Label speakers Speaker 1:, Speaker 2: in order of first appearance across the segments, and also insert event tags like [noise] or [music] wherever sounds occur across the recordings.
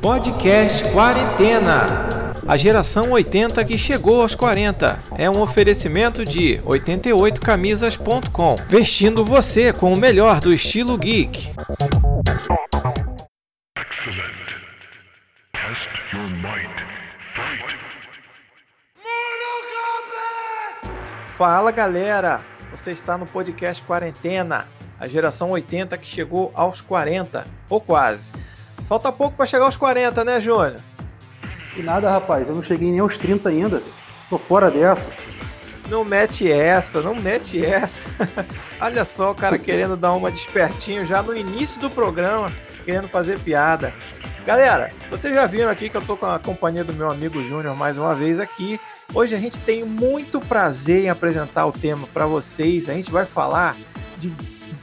Speaker 1: Podcast Quarentena. A geração 80 que chegou aos 40 é um oferecimento de 88camisas.com, vestindo você com o melhor do estilo geek. Fala galera, você está no podcast Quarentena, a geração 80 que chegou aos 40, ou quase. Falta pouco para chegar aos 40, né, Júnior?
Speaker 2: E nada, rapaz, eu não cheguei nem aos 30 ainda. Tô fora dessa.
Speaker 1: Não mete essa, não mete essa. [laughs] Olha só o cara querendo dar uma despertinho já no início do programa, querendo fazer piada. Galera, vocês já viram aqui que eu tô com a companhia do meu amigo Júnior mais uma vez aqui. Hoje a gente tem muito prazer em apresentar o tema para vocês. A gente vai falar de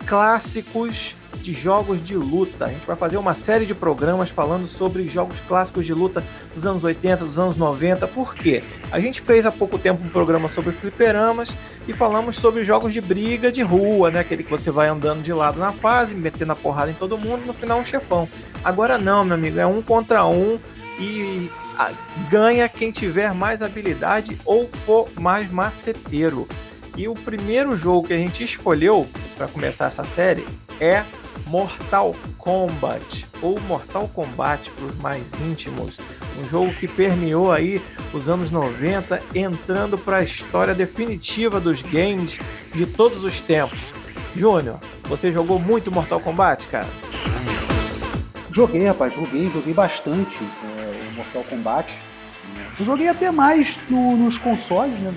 Speaker 1: clássicos de jogos de luta. A gente vai fazer uma série de programas falando sobre jogos clássicos de luta dos anos 80, dos anos 90. Por quê? A gente fez há pouco tempo um programa sobre fliperamas e falamos sobre jogos de briga de rua, né? Aquele que você vai andando de lado na fase, metendo a porrada em todo mundo, no final um chefão. Agora não, meu amigo, é um contra um e ganha quem tiver mais habilidade ou for mais maceteiro. E o primeiro jogo que a gente escolheu para começar essa série é Mortal Kombat ou Mortal Kombat para os mais íntimos, um jogo que permeou aí os anos 90, entrando para a história definitiva dos games de todos os tempos. Júnior, você jogou muito Mortal Kombat, cara?
Speaker 2: Joguei, rapaz, joguei, joguei bastante é, Mortal Kombat. Eu joguei até mais no, nos consoles, né,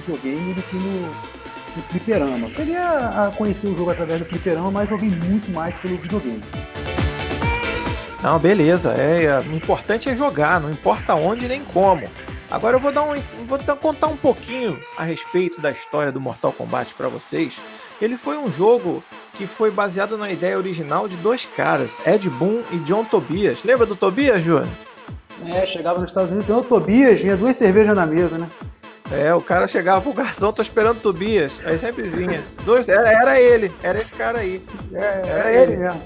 Speaker 2: videogame do que no, no fliperama. Cheguei a, a, conhecer o jogo através do fliperama, mas joguei muito mais pelo videogame.
Speaker 1: Não, beleza. É, é, o importante é jogar, não importa onde nem como. Agora eu vou dar um, vou dar, contar um pouquinho a respeito da história do Mortal Kombat para vocês. Ele foi um jogo que foi baseado na ideia original de dois caras, Ed Boon e John Tobias. Lembra do Tobias, Júnior?
Speaker 2: É, chegava nos Estados Unidos, tem o Tobias, vinha duas cervejas na mesa, né?
Speaker 1: É, o cara chegava pro garçom, tô esperando Tobias. Aí sempre vinha. Dois, era, era ele, era esse cara aí.
Speaker 2: É, era, era ele mesmo.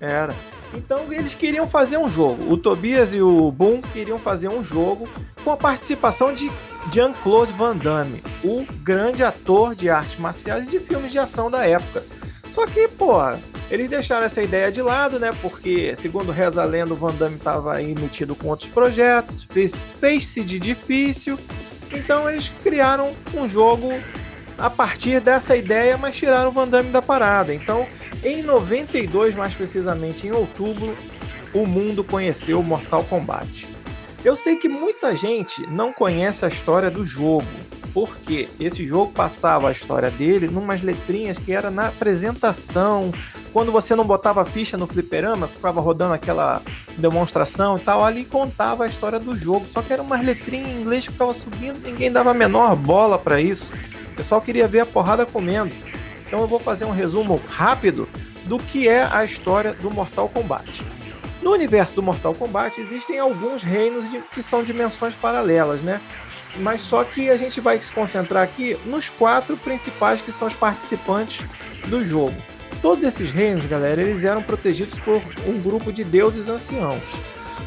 Speaker 1: Era. Então eles queriam fazer um jogo. O Tobias e o Boom queriam fazer um jogo com a participação de Jean-Claude Van Damme, o grande ator de artes marciais e de filmes de ação da época. Só que, pô, eles deixaram essa ideia de lado, né? Porque, segundo reza a lenda, o Van Damme estava aí metido com outros projetos, fez-se fez de difícil então eles criaram um jogo a partir dessa ideia, mas tiraram o Van Damme da parada. Então, em 92, mais precisamente em outubro, o mundo conheceu Mortal Kombat. Eu sei que muita gente não conhece a história do jogo, porque esse jogo passava a história dele numas letrinhas que era na apresentação. Quando você não botava ficha no fliperama, ficava rodando aquela demonstração e tal, ali contava a história do jogo. Só que era umas letrinhas em inglês que ficava subindo, ninguém dava a menor bola para isso. O pessoal queria ver a porrada comendo. Então eu vou fazer um resumo rápido do que é a história do Mortal Kombat. No universo do Mortal Kombat existem alguns reinos de, que são dimensões paralelas, né? Mas só que a gente vai se concentrar aqui nos quatro principais que são os participantes do jogo. Todos esses reinos, galera, eles eram protegidos por um grupo de deuses anciãos.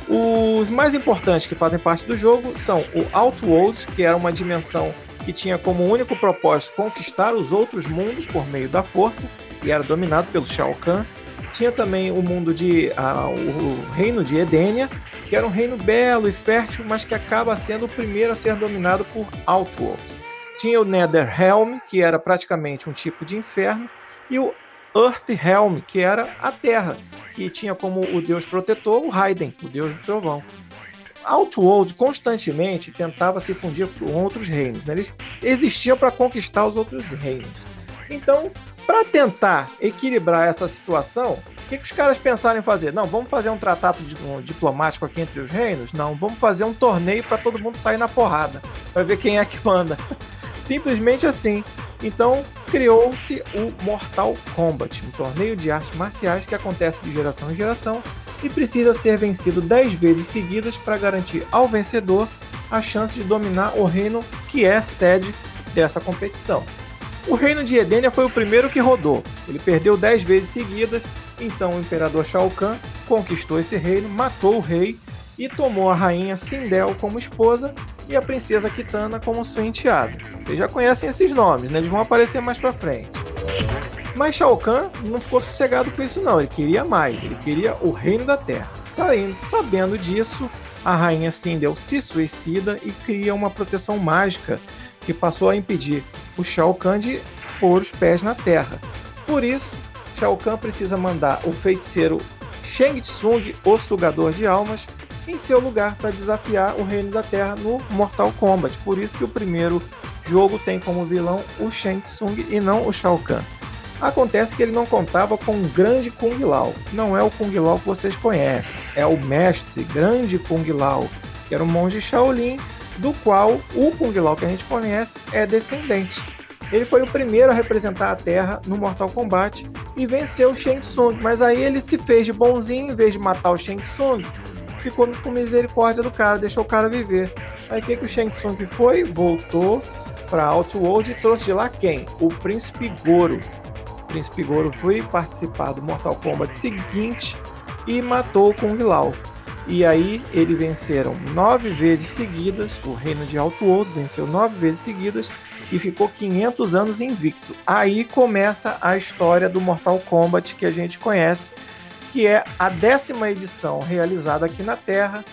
Speaker 1: Os mais importantes que fazem parte do jogo são o Outworld, que era uma dimensão que tinha como único propósito conquistar os outros mundos por meio da força e era dominado pelo Shao Kahn. Tinha também o mundo de uh, o reino de Edenia, que era um reino belo e fértil, mas que acaba sendo o primeiro a ser dominado por Outworld. Tinha o Netherrealm, que era praticamente um tipo de inferno, e o Earthrealm, que era a Terra, que tinha como o deus protetor o Raiden, o deus do trovão. Outworld constantemente tentava se fundir com outros reinos, né? eles existiam para conquistar os outros reinos. Então, para tentar equilibrar essa situação, que, que os caras pensaram em fazer? Não, vamos fazer um tratado um diplomático aqui entre os reinos? Não, vamos fazer um torneio para todo mundo sair na porrada, para ver quem é que manda. [laughs] Simplesmente assim. Então criou-se o Mortal Kombat, um torneio de artes marciais que acontece de geração em geração e precisa ser vencido 10 vezes seguidas para garantir ao vencedor a chance de dominar o reino que é sede dessa competição. O reino de Edenia foi o primeiro que rodou. Ele perdeu 10 vezes seguidas, então o imperador Shao Kahn conquistou esse reino, matou o rei e tomou a rainha Sindel como esposa e a princesa Kitana como sua enteada. Vocês já conhecem esses nomes, né? Eles vão aparecer mais pra frente. Mas Shao Kahn não ficou sossegado com isso não, ele queria mais, ele queria o reino da terra. Saindo, sabendo disso, a rainha Sindel se suicida e cria uma proteção mágica que passou a impedir o Shao Kahn de pôr os pés na terra. Por isso, Shao Kahn precisa mandar o feiticeiro Shang Tsung, o sugador de almas, em seu lugar para desafiar o reino da terra no Mortal Kombat. Por isso que o primeiro jogo tem como vilão o Shang Tsung e não o Shao Kahn. Acontece que ele não contava com um grande Kung Lao. Não é o Kung Lao que vocês conhecem, é o mestre grande Kung Lao, que era um monge Shaolin, do qual o Kung Lao que a gente conhece é descendente. Ele foi o primeiro a representar a Terra no Mortal Kombat e venceu o Shang Tsung, mas aí ele se fez de bonzinho, em vez de matar o Shang Tsung, ficou com misericórdia do cara, deixou o cara viver. Aí o que, que o Shang Tsung foi? Voltou para Outworld e trouxe de lá quem? O Príncipe Goro, Príncipe Goro foi participar do Mortal Kombat seguinte e matou o Kung Lao. E aí eles venceram nove vezes seguidas, o reino de Outworld venceu nove vezes seguidas e ficou 500 anos invicto. Aí começa a história do Mortal Kombat que a gente conhece, que é a décima edição realizada aqui na Terra,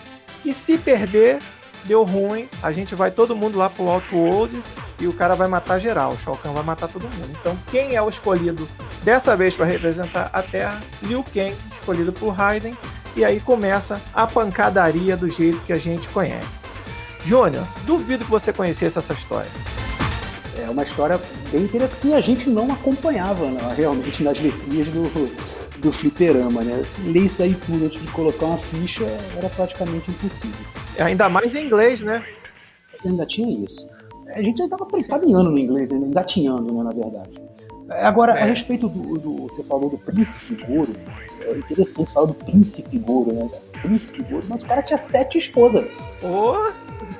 Speaker 1: que se perder deu ruim, a gente vai todo mundo lá pro Outworld e o cara vai matar geral, o Shao Kahn vai matar todo mundo. Então, quem é o escolhido dessa vez para representar a Terra? Liu Kang, escolhido por Raiden, e aí começa a pancadaria do jeito que a gente conhece. Júnior, duvido que você conhecesse essa história.
Speaker 2: É uma história bem interessante que a gente não acompanhava né, realmente nas letrinhas do, do fliperama, né? Ler isso aí tudo antes de colocar uma ficha era praticamente impossível.
Speaker 1: Ainda mais em inglês, né?
Speaker 2: Ainda tinha isso. A gente ainda estava caminhando no inglês, ainda engatinhando, né, na verdade. Agora, é. a respeito do, do, Você falou do Príncipe Goro. É interessante falar do Príncipe Goro, né? Príncipe Goro, mas o cara tinha sete esposas.
Speaker 1: Oh.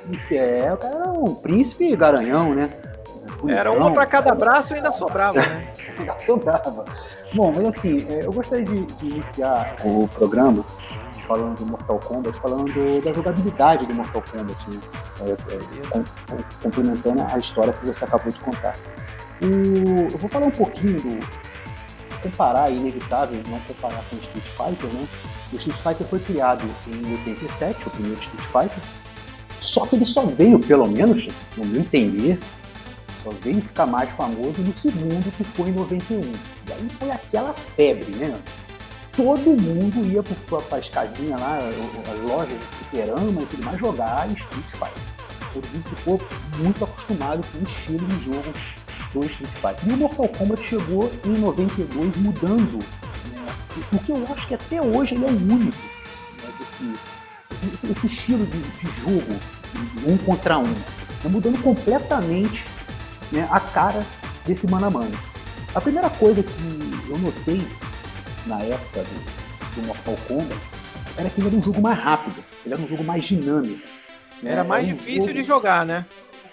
Speaker 2: príncipe, é, o cara era um príncipe garanhão, né?
Speaker 1: Bonitão, era uma para cada braço e ainda sobrava, né? [laughs]
Speaker 2: ainda sobrava. Bom, mas assim, é, eu gostaria de, de iniciar o programa falando do Mortal Kombat, falando da jogabilidade do Mortal Kombat, né? É, é, complementando a história que você acabou de contar. Eu vou falar um pouquinho do. Comparar, é inevitável não comparar com o Street Fighter, né? O Street Fighter foi criado em 87, o primeiro Street Fighter, só que ele só veio, pelo menos, no meu entender, só veio ficar mais famoso no segundo, que foi em 91. E aí foi aquela febre, né? todo mundo ia para as casinhas lá, as lojas de fliperama e tudo mais, jogar Street Fighter. Todo ficou muito acostumado com o estilo de jogo do Street Fighter. E o Mortal Kombat chegou em 92 mudando, né? o que eu acho que até hoje ele é o único né? esse, esse, estilo de, de, jogo, um contra um, né? mudando completamente né, a cara desse mano a mano. A primeira coisa que eu notei na época do, do Mortal Kombat era que ele era um jogo mais rápido, ele era um jogo mais dinâmico.
Speaker 1: Era mais era um difícil de jogar, né?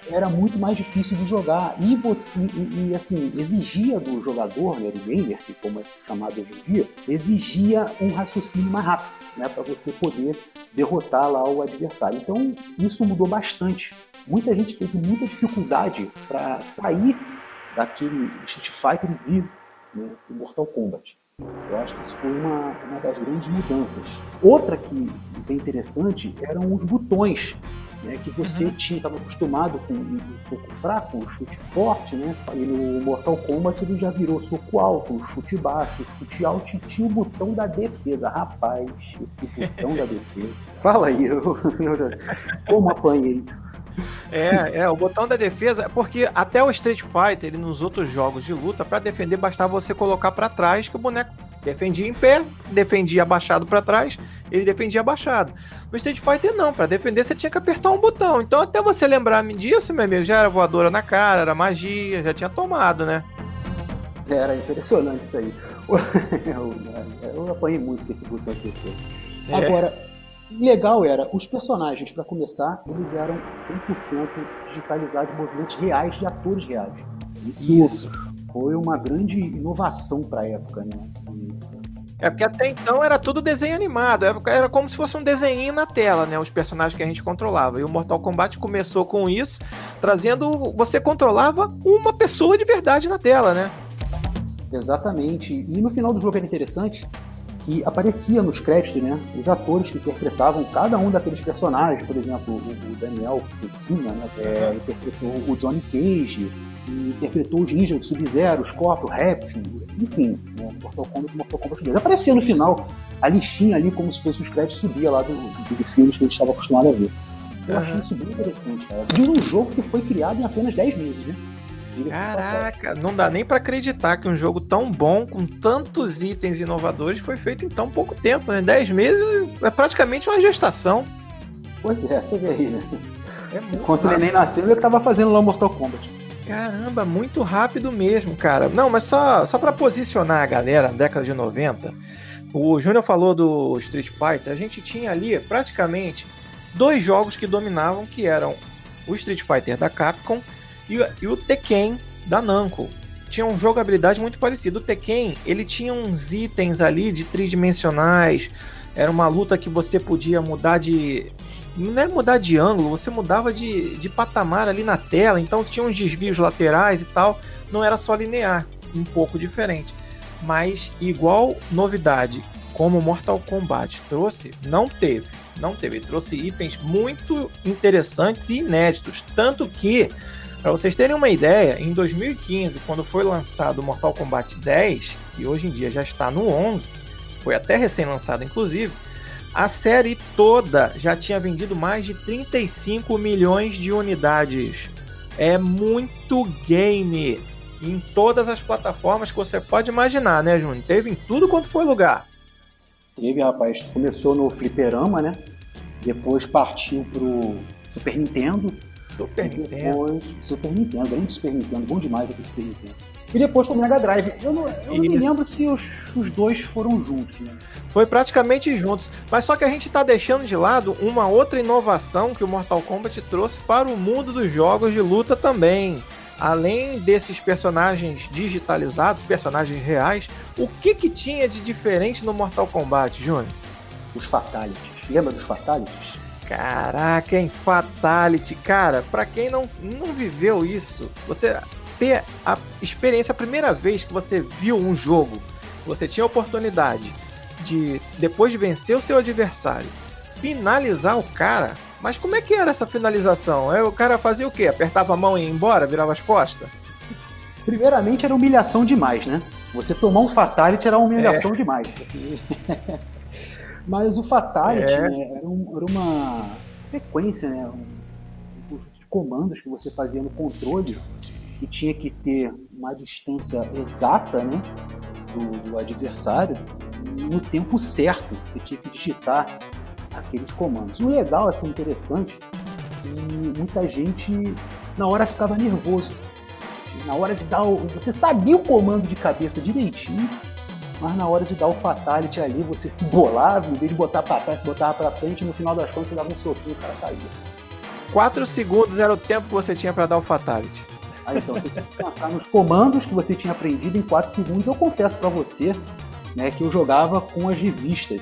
Speaker 2: Era muito mais difícil de jogar. E você, e, e, assim, exigia do jogador, né, do gamer, que como é chamado hoje em dia, exigia um raciocínio mais rápido, né, para você poder derrotar lá o adversário. Então, isso mudou bastante. Muita gente teve muita dificuldade para sair daquele Street Fighter e vir né, Mortal Kombat. Eu acho que isso foi uma, uma das grandes mudanças. Outra que bem interessante eram os botões. Né, que você uhum. tinha estava acostumado com o soco fraco, o chute forte, né? E no Mortal Kombat ele já virou soco alto, chute baixo, chute alto e tinha o botão da defesa. Rapaz, esse botão da [laughs] defesa. Fala aí, eu, como apanhei.
Speaker 1: É, é, o botão da defesa, porque até o Street Fighter, ele nos outros jogos de luta, para defender bastava você colocar para trás que o boneco defendia em pé, defendia abaixado para trás, ele defendia abaixado. No Street Fighter não, para defender você tinha que apertar um botão. Então até você lembrar disso, meu amigo, já era voadora na cara, era magia, já tinha tomado, né?
Speaker 2: Era impressionante isso aí. [laughs] Eu, eu apanhei muito com esse botão de defesa. É. Agora, legal era, os personagens, para começar, eles eram 100% digitalizados, movimentos reais de atores reais. Isso, Isso, foi uma grande inovação para a época, né? Assim,
Speaker 1: É porque até então era tudo desenho animado, era como se fosse um desenho na tela, né? Os personagens que a gente controlava. E o Mortal Kombat começou com isso, trazendo. Você controlava uma pessoa de verdade na tela, né?
Speaker 2: Exatamente. E no final do jogo era interessante que aparecia nos créditos, né? Os atores que interpretavam cada um daqueles personagens. Por exemplo, o, Daniel Pessina, né? É, interpretou o Johnny Cage, interpretou os ninjas do Sub-Zero, Scorpio, Reptil, enfim, né, Mortal Kombat e Mortal Kombat 2. Aparecia no final a listinha ali, como se fosse os créditos, subia lá do, do, filmes que a gente estava acostumado a ver. Eu uhum. achei isso bem interessante, cara. Vi um jogo que foi criado em apenas 10 meses, né?
Speaker 1: Caraca, não dá nem para acreditar que um jogo tão bom, com tantos itens inovadores, foi feito em tão pouco tempo, né? 10 meses é praticamente uma gestação.
Speaker 2: Pois é, você vê aí, né? É Enquanto ele nem nasceu, ele tava fazendo lá o Mortal Kombat.
Speaker 1: Caramba, muito rápido mesmo, cara. Não, mas só, só para posicionar a galera década de 90, o Júnior falou do Street Fighter, a gente tinha ali praticamente dois jogos que dominavam, que eram o Street Fighter da Capcom e, e o Tekken da Namco. Tinha uma jogabilidade muito parecida. O Tekken, ele tinha uns itens ali de tridimensionais, era uma luta que você podia mudar de não é mudar de ângulo, você mudava de, de patamar ali na tela, então tinha uns desvios laterais e tal, não era só linear, um pouco diferente. Mas igual novidade, como Mortal Kombat trouxe, não teve. Não teve. Ele trouxe itens muito interessantes e inéditos. Tanto que, para vocês terem uma ideia, em 2015, quando foi lançado Mortal Kombat 10, que hoje em dia já está no 11, foi até recém-lançado inclusive, a série toda já tinha vendido mais de 35 milhões de unidades. É muito game em todas as plataformas que você pode imaginar, né, Júnior? Teve em tudo quanto foi lugar.
Speaker 2: Teve, rapaz. Começou no Fliperama, né? Depois partiu pro Super Nintendo.
Speaker 1: Super Nintendo.
Speaker 2: Super Nintendo, grande Super Nintendo, bom demais aquele Super Nintendo. E depois pro Mega Drive. Eu não, eu não me lembro se os, os dois foram juntos, né?
Speaker 1: Foi praticamente juntos. Mas só que a gente está deixando de lado uma outra inovação que o Mortal Kombat trouxe para o mundo dos jogos de luta também. Além desses personagens digitalizados, personagens reais, o que que tinha de diferente no Mortal Kombat, Júnior?
Speaker 2: Os Fatalities. Lembra dos Fatalities?
Speaker 1: Caraca, hein? Fatality. Cara, para quem não, não viveu isso, você ter a experiência, a primeira vez que você viu um jogo, você tinha a oportunidade de, depois de vencer o seu adversário, finalizar o cara. Mas como é que era essa finalização? É, o cara fazia o quê? Apertava a mão e ia embora, virava as costas?
Speaker 2: Primeiramente era humilhação demais, né? Você tomar um Fatality era humilhação é. demais. Assim. [laughs] Mas o Fatality é. né, era, um, era, uma sequência, né? Um, um de comandos que você fazia no controle e tinha que ter uma distância exata, né? Do, do adversário no tempo certo. Você tinha que digitar aqueles comandos. O legal, assim, interessante, que muita gente na hora ficava nervoso. Assim, na hora de dar o. Você sabia o comando de cabeça direitinho, mas na hora de dar o fatality ali, você se bolava, em vez de botar pra trás, botava pra frente, no final das contas você dava um soquinho e o cara caía.
Speaker 1: 4 segundos era o tempo que você tinha para dar o fatality.
Speaker 2: Ah, então você tinha que pensar nos comandos que você tinha aprendido em 4 segundos. Eu confesso para você né, que eu jogava com as revistas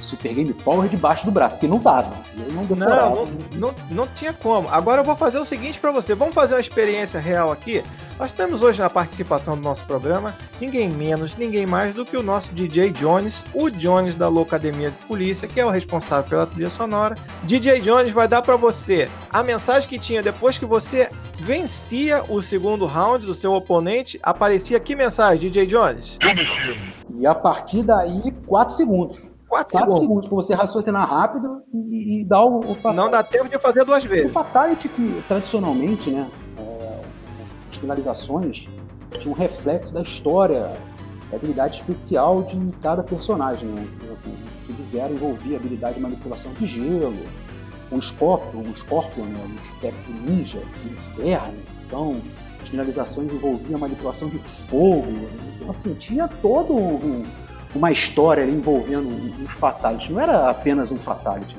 Speaker 2: Super Game Power debaixo do braço, porque não dava. Eu
Speaker 1: não, não, não, não, tinha como. Agora eu vou fazer o seguinte para você. Vamos fazer uma experiência real aqui. Nós temos hoje na participação do nosso programa ninguém menos, ninguém mais do que o nosso DJ Jones, o Jones da Locademia de Polícia, que é o responsável pela trilha sonora. DJ Jones vai dar para você a mensagem que tinha depois que você vencia o segundo round do seu oponente. Aparecia que mensagem, DJ Jones?
Speaker 2: E a partir daí, 4 segundos. 4 segundos. segundos para você raciocinar rápido e, e dar o, o
Speaker 1: Não dá tempo de fazer duas vezes.
Speaker 2: O Fatality que, tradicionalmente, né, é, as finalizações tinham um reflexo da história, da habilidade especial de cada personagem. Né? O Sub-Zero envolvia habilidade de manipulação de gelo, o Scorpion, o Scorpion, né, o espectro ninja, o inferno. Então, as finalizações envolviam manipulação de fogo. Então, assim, tinha todo um uma história envolvendo os Fatality. Não era apenas um Fatality.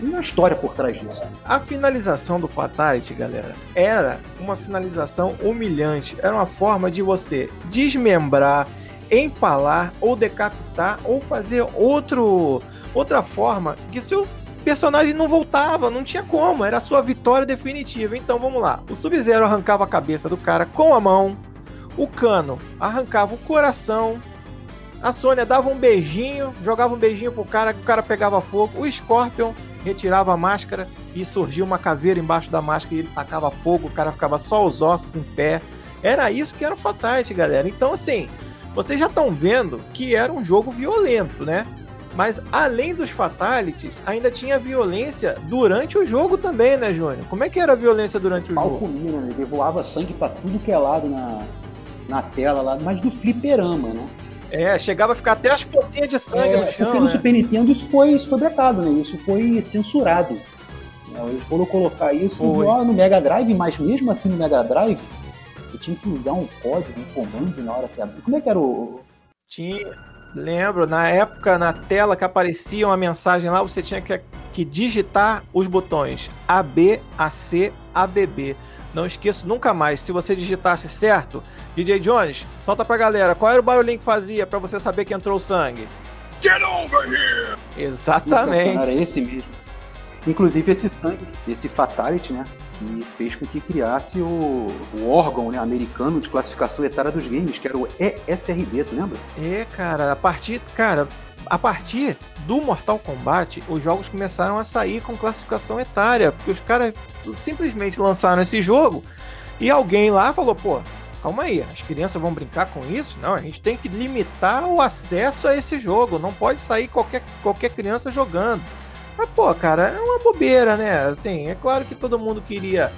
Speaker 2: Uma história por trás disso.
Speaker 1: A finalização do Fatality, galera, era uma finalização humilhante. Era uma forma de você desmembrar, empalar ou decapitar ou fazer outro outra forma que seu personagem não voltava, não tinha como, era a sua vitória definitiva. Então vamos lá. O Sub-Zero arrancava a cabeça do cara com a mão, o Cano arrancava o coração, a Sônia dava um beijinho, jogava um beijinho pro cara, o cara pegava fogo, o Scorpion retirava a máscara e surgia uma caveira embaixo da máscara e ele tacava fogo, o cara ficava só os ossos em pé. Era isso que era o Fatality, galera. Então, assim, vocês já estão vendo que era um jogo violento, né? Mas além dos fatalities, ainda tinha violência durante o jogo também, né, Júnior? Como é que era a violência durante o
Speaker 2: Pau
Speaker 1: jogo?
Speaker 2: comia, né? Ele voava sangue pra tudo que é lado na, na tela lá, mas do fliperama, né?
Speaker 1: É, chegava a ficar até as pontinhas de sangue
Speaker 2: é,
Speaker 1: no chão.
Speaker 2: Porque no
Speaker 1: né?
Speaker 2: Super Nintendo isso foi, isso foi brecado, né? Isso foi censurado. Eles foram colocar isso no, no Mega Drive, mas mesmo assim no Mega Drive, você tinha que usar um código, um comando na hora que abria. Como é que era o.
Speaker 1: Tinha. Lembro, na época, na tela que aparecia uma mensagem lá, você tinha que, que digitar os botões AB, AC, ABB. Não esqueço nunca mais. Se você digitasse certo, DJ Jones, solta pra galera. Qual era o barulhinho que fazia para você saber que entrou o sangue?
Speaker 3: Get over here!
Speaker 1: Exatamente.
Speaker 2: Era esse mesmo. Inclusive esse sangue, esse Fatality, né? Que fez com que criasse o, o órgão né, americano de classificação etária dos games, que era o ESRB, tu lembra?
Speaker 1: É, cara, a partir, cara, a partir do Mortal Kombat, os jogos começaram a sair com classificação etária, porque os caras simplesmente lançaram esse jogo e alguém lá falou, pô, calma aí, as crianças vão brincar com isso? Não, a gente tem que limitar o acesso a esse jogo, não pode sair qualquer, qualquer criança jogando. Mas, pô, cara, é uma bobeira, né? Assim, é claro que todo mundo queria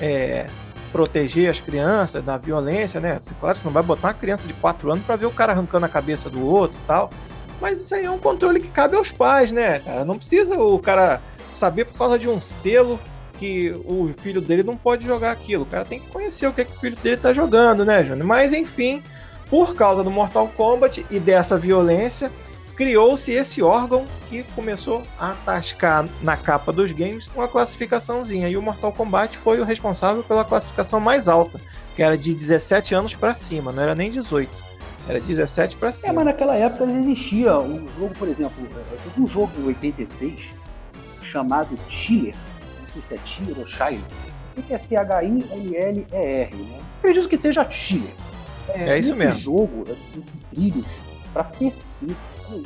Speaker 1: é, proteger as crianças da violência, né? Claro, você não vai botar uma criança de 4 anos para ver o cara arrancando a cabeça do outro e tal. Mas isso aí é um controle que cabe aos pais, né? Não precisa o cara saber por causa de um selo que o filho dele não pode jogar aquilo. O cara tem que conhecer o que, é que o filho dele tá jogando, né, Júnior? Mas enfim, por causa do Mortal Kombat e dessa violência, criou-se esse órgão que começou a tascar na capa dos games uma classificaçãozinha. E o Mortal Kombat foi o responsável pela classificação mais alta, que era de 17 anos para cima, não era nem 18. Era 17 para cima.
Speaker 2: É, mas naquela época já existia um jogo, por exemplo, teve um jogo em 86 chamado Chiller. Não sei se é Chiller ou Shire. Sei que é C-H-I-L-L-E-R, né? Acredito que seja Chiller.
Speaker 1: É, é isso
Speaker 2: esse
Speaker 1: mesmo.
Speaker 2: jogo é de trilhos para PC.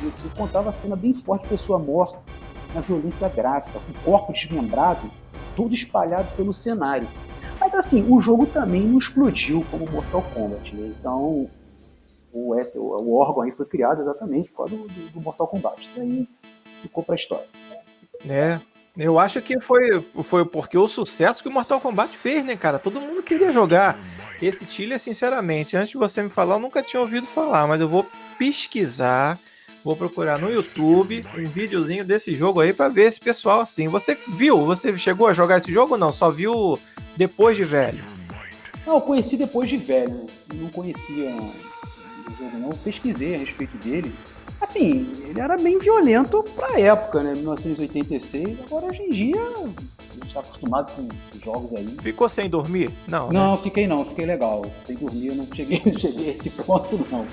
Speaker 2: Isso, contava a cena bem forte, pessoa morta na violência gráfica, com o corpo desmembrado, todo espalhado pelo cenário. Mas assim, o jogo também não explodiu como Mortal Kombat, né? Então o, esse, o, órgão aí foi criado exatamente por causa do, do, do Mortal Kombat. Isso aí ficou pra história.
Speaker 1: É, eu acho que foi, foi porque o sucesso que o Mortal Kombat fez, né, cara? Todo mundo queria jogar. Esse Tiller, sinceramente, antes de você me falar, eu nunca tinha ouvido falar, mas eu vou pesquisar, vou procurar no YouTube um videozinho desse jogo aí para ver esse pessoal assim. Você viu? Você chegou a jogar esse jogo ou não? Só viu depois de velho?
Speaker 2: Não, eu conheci depois de velho. Não conhecia jogo, não. Eu pesquisei a respeito dele. Assim, ele era bem violento pra época, né? 1986. Agora, hoje em dia, a gente tá acostumado com jogos aí.
Speaker 1: Ficou sem dormir? Não. né?
Speaker 2: Não, fiquei não, fiquei legal. Sem dormir, eu não cheguei, [laughs] não cheguei a esse ponto, não.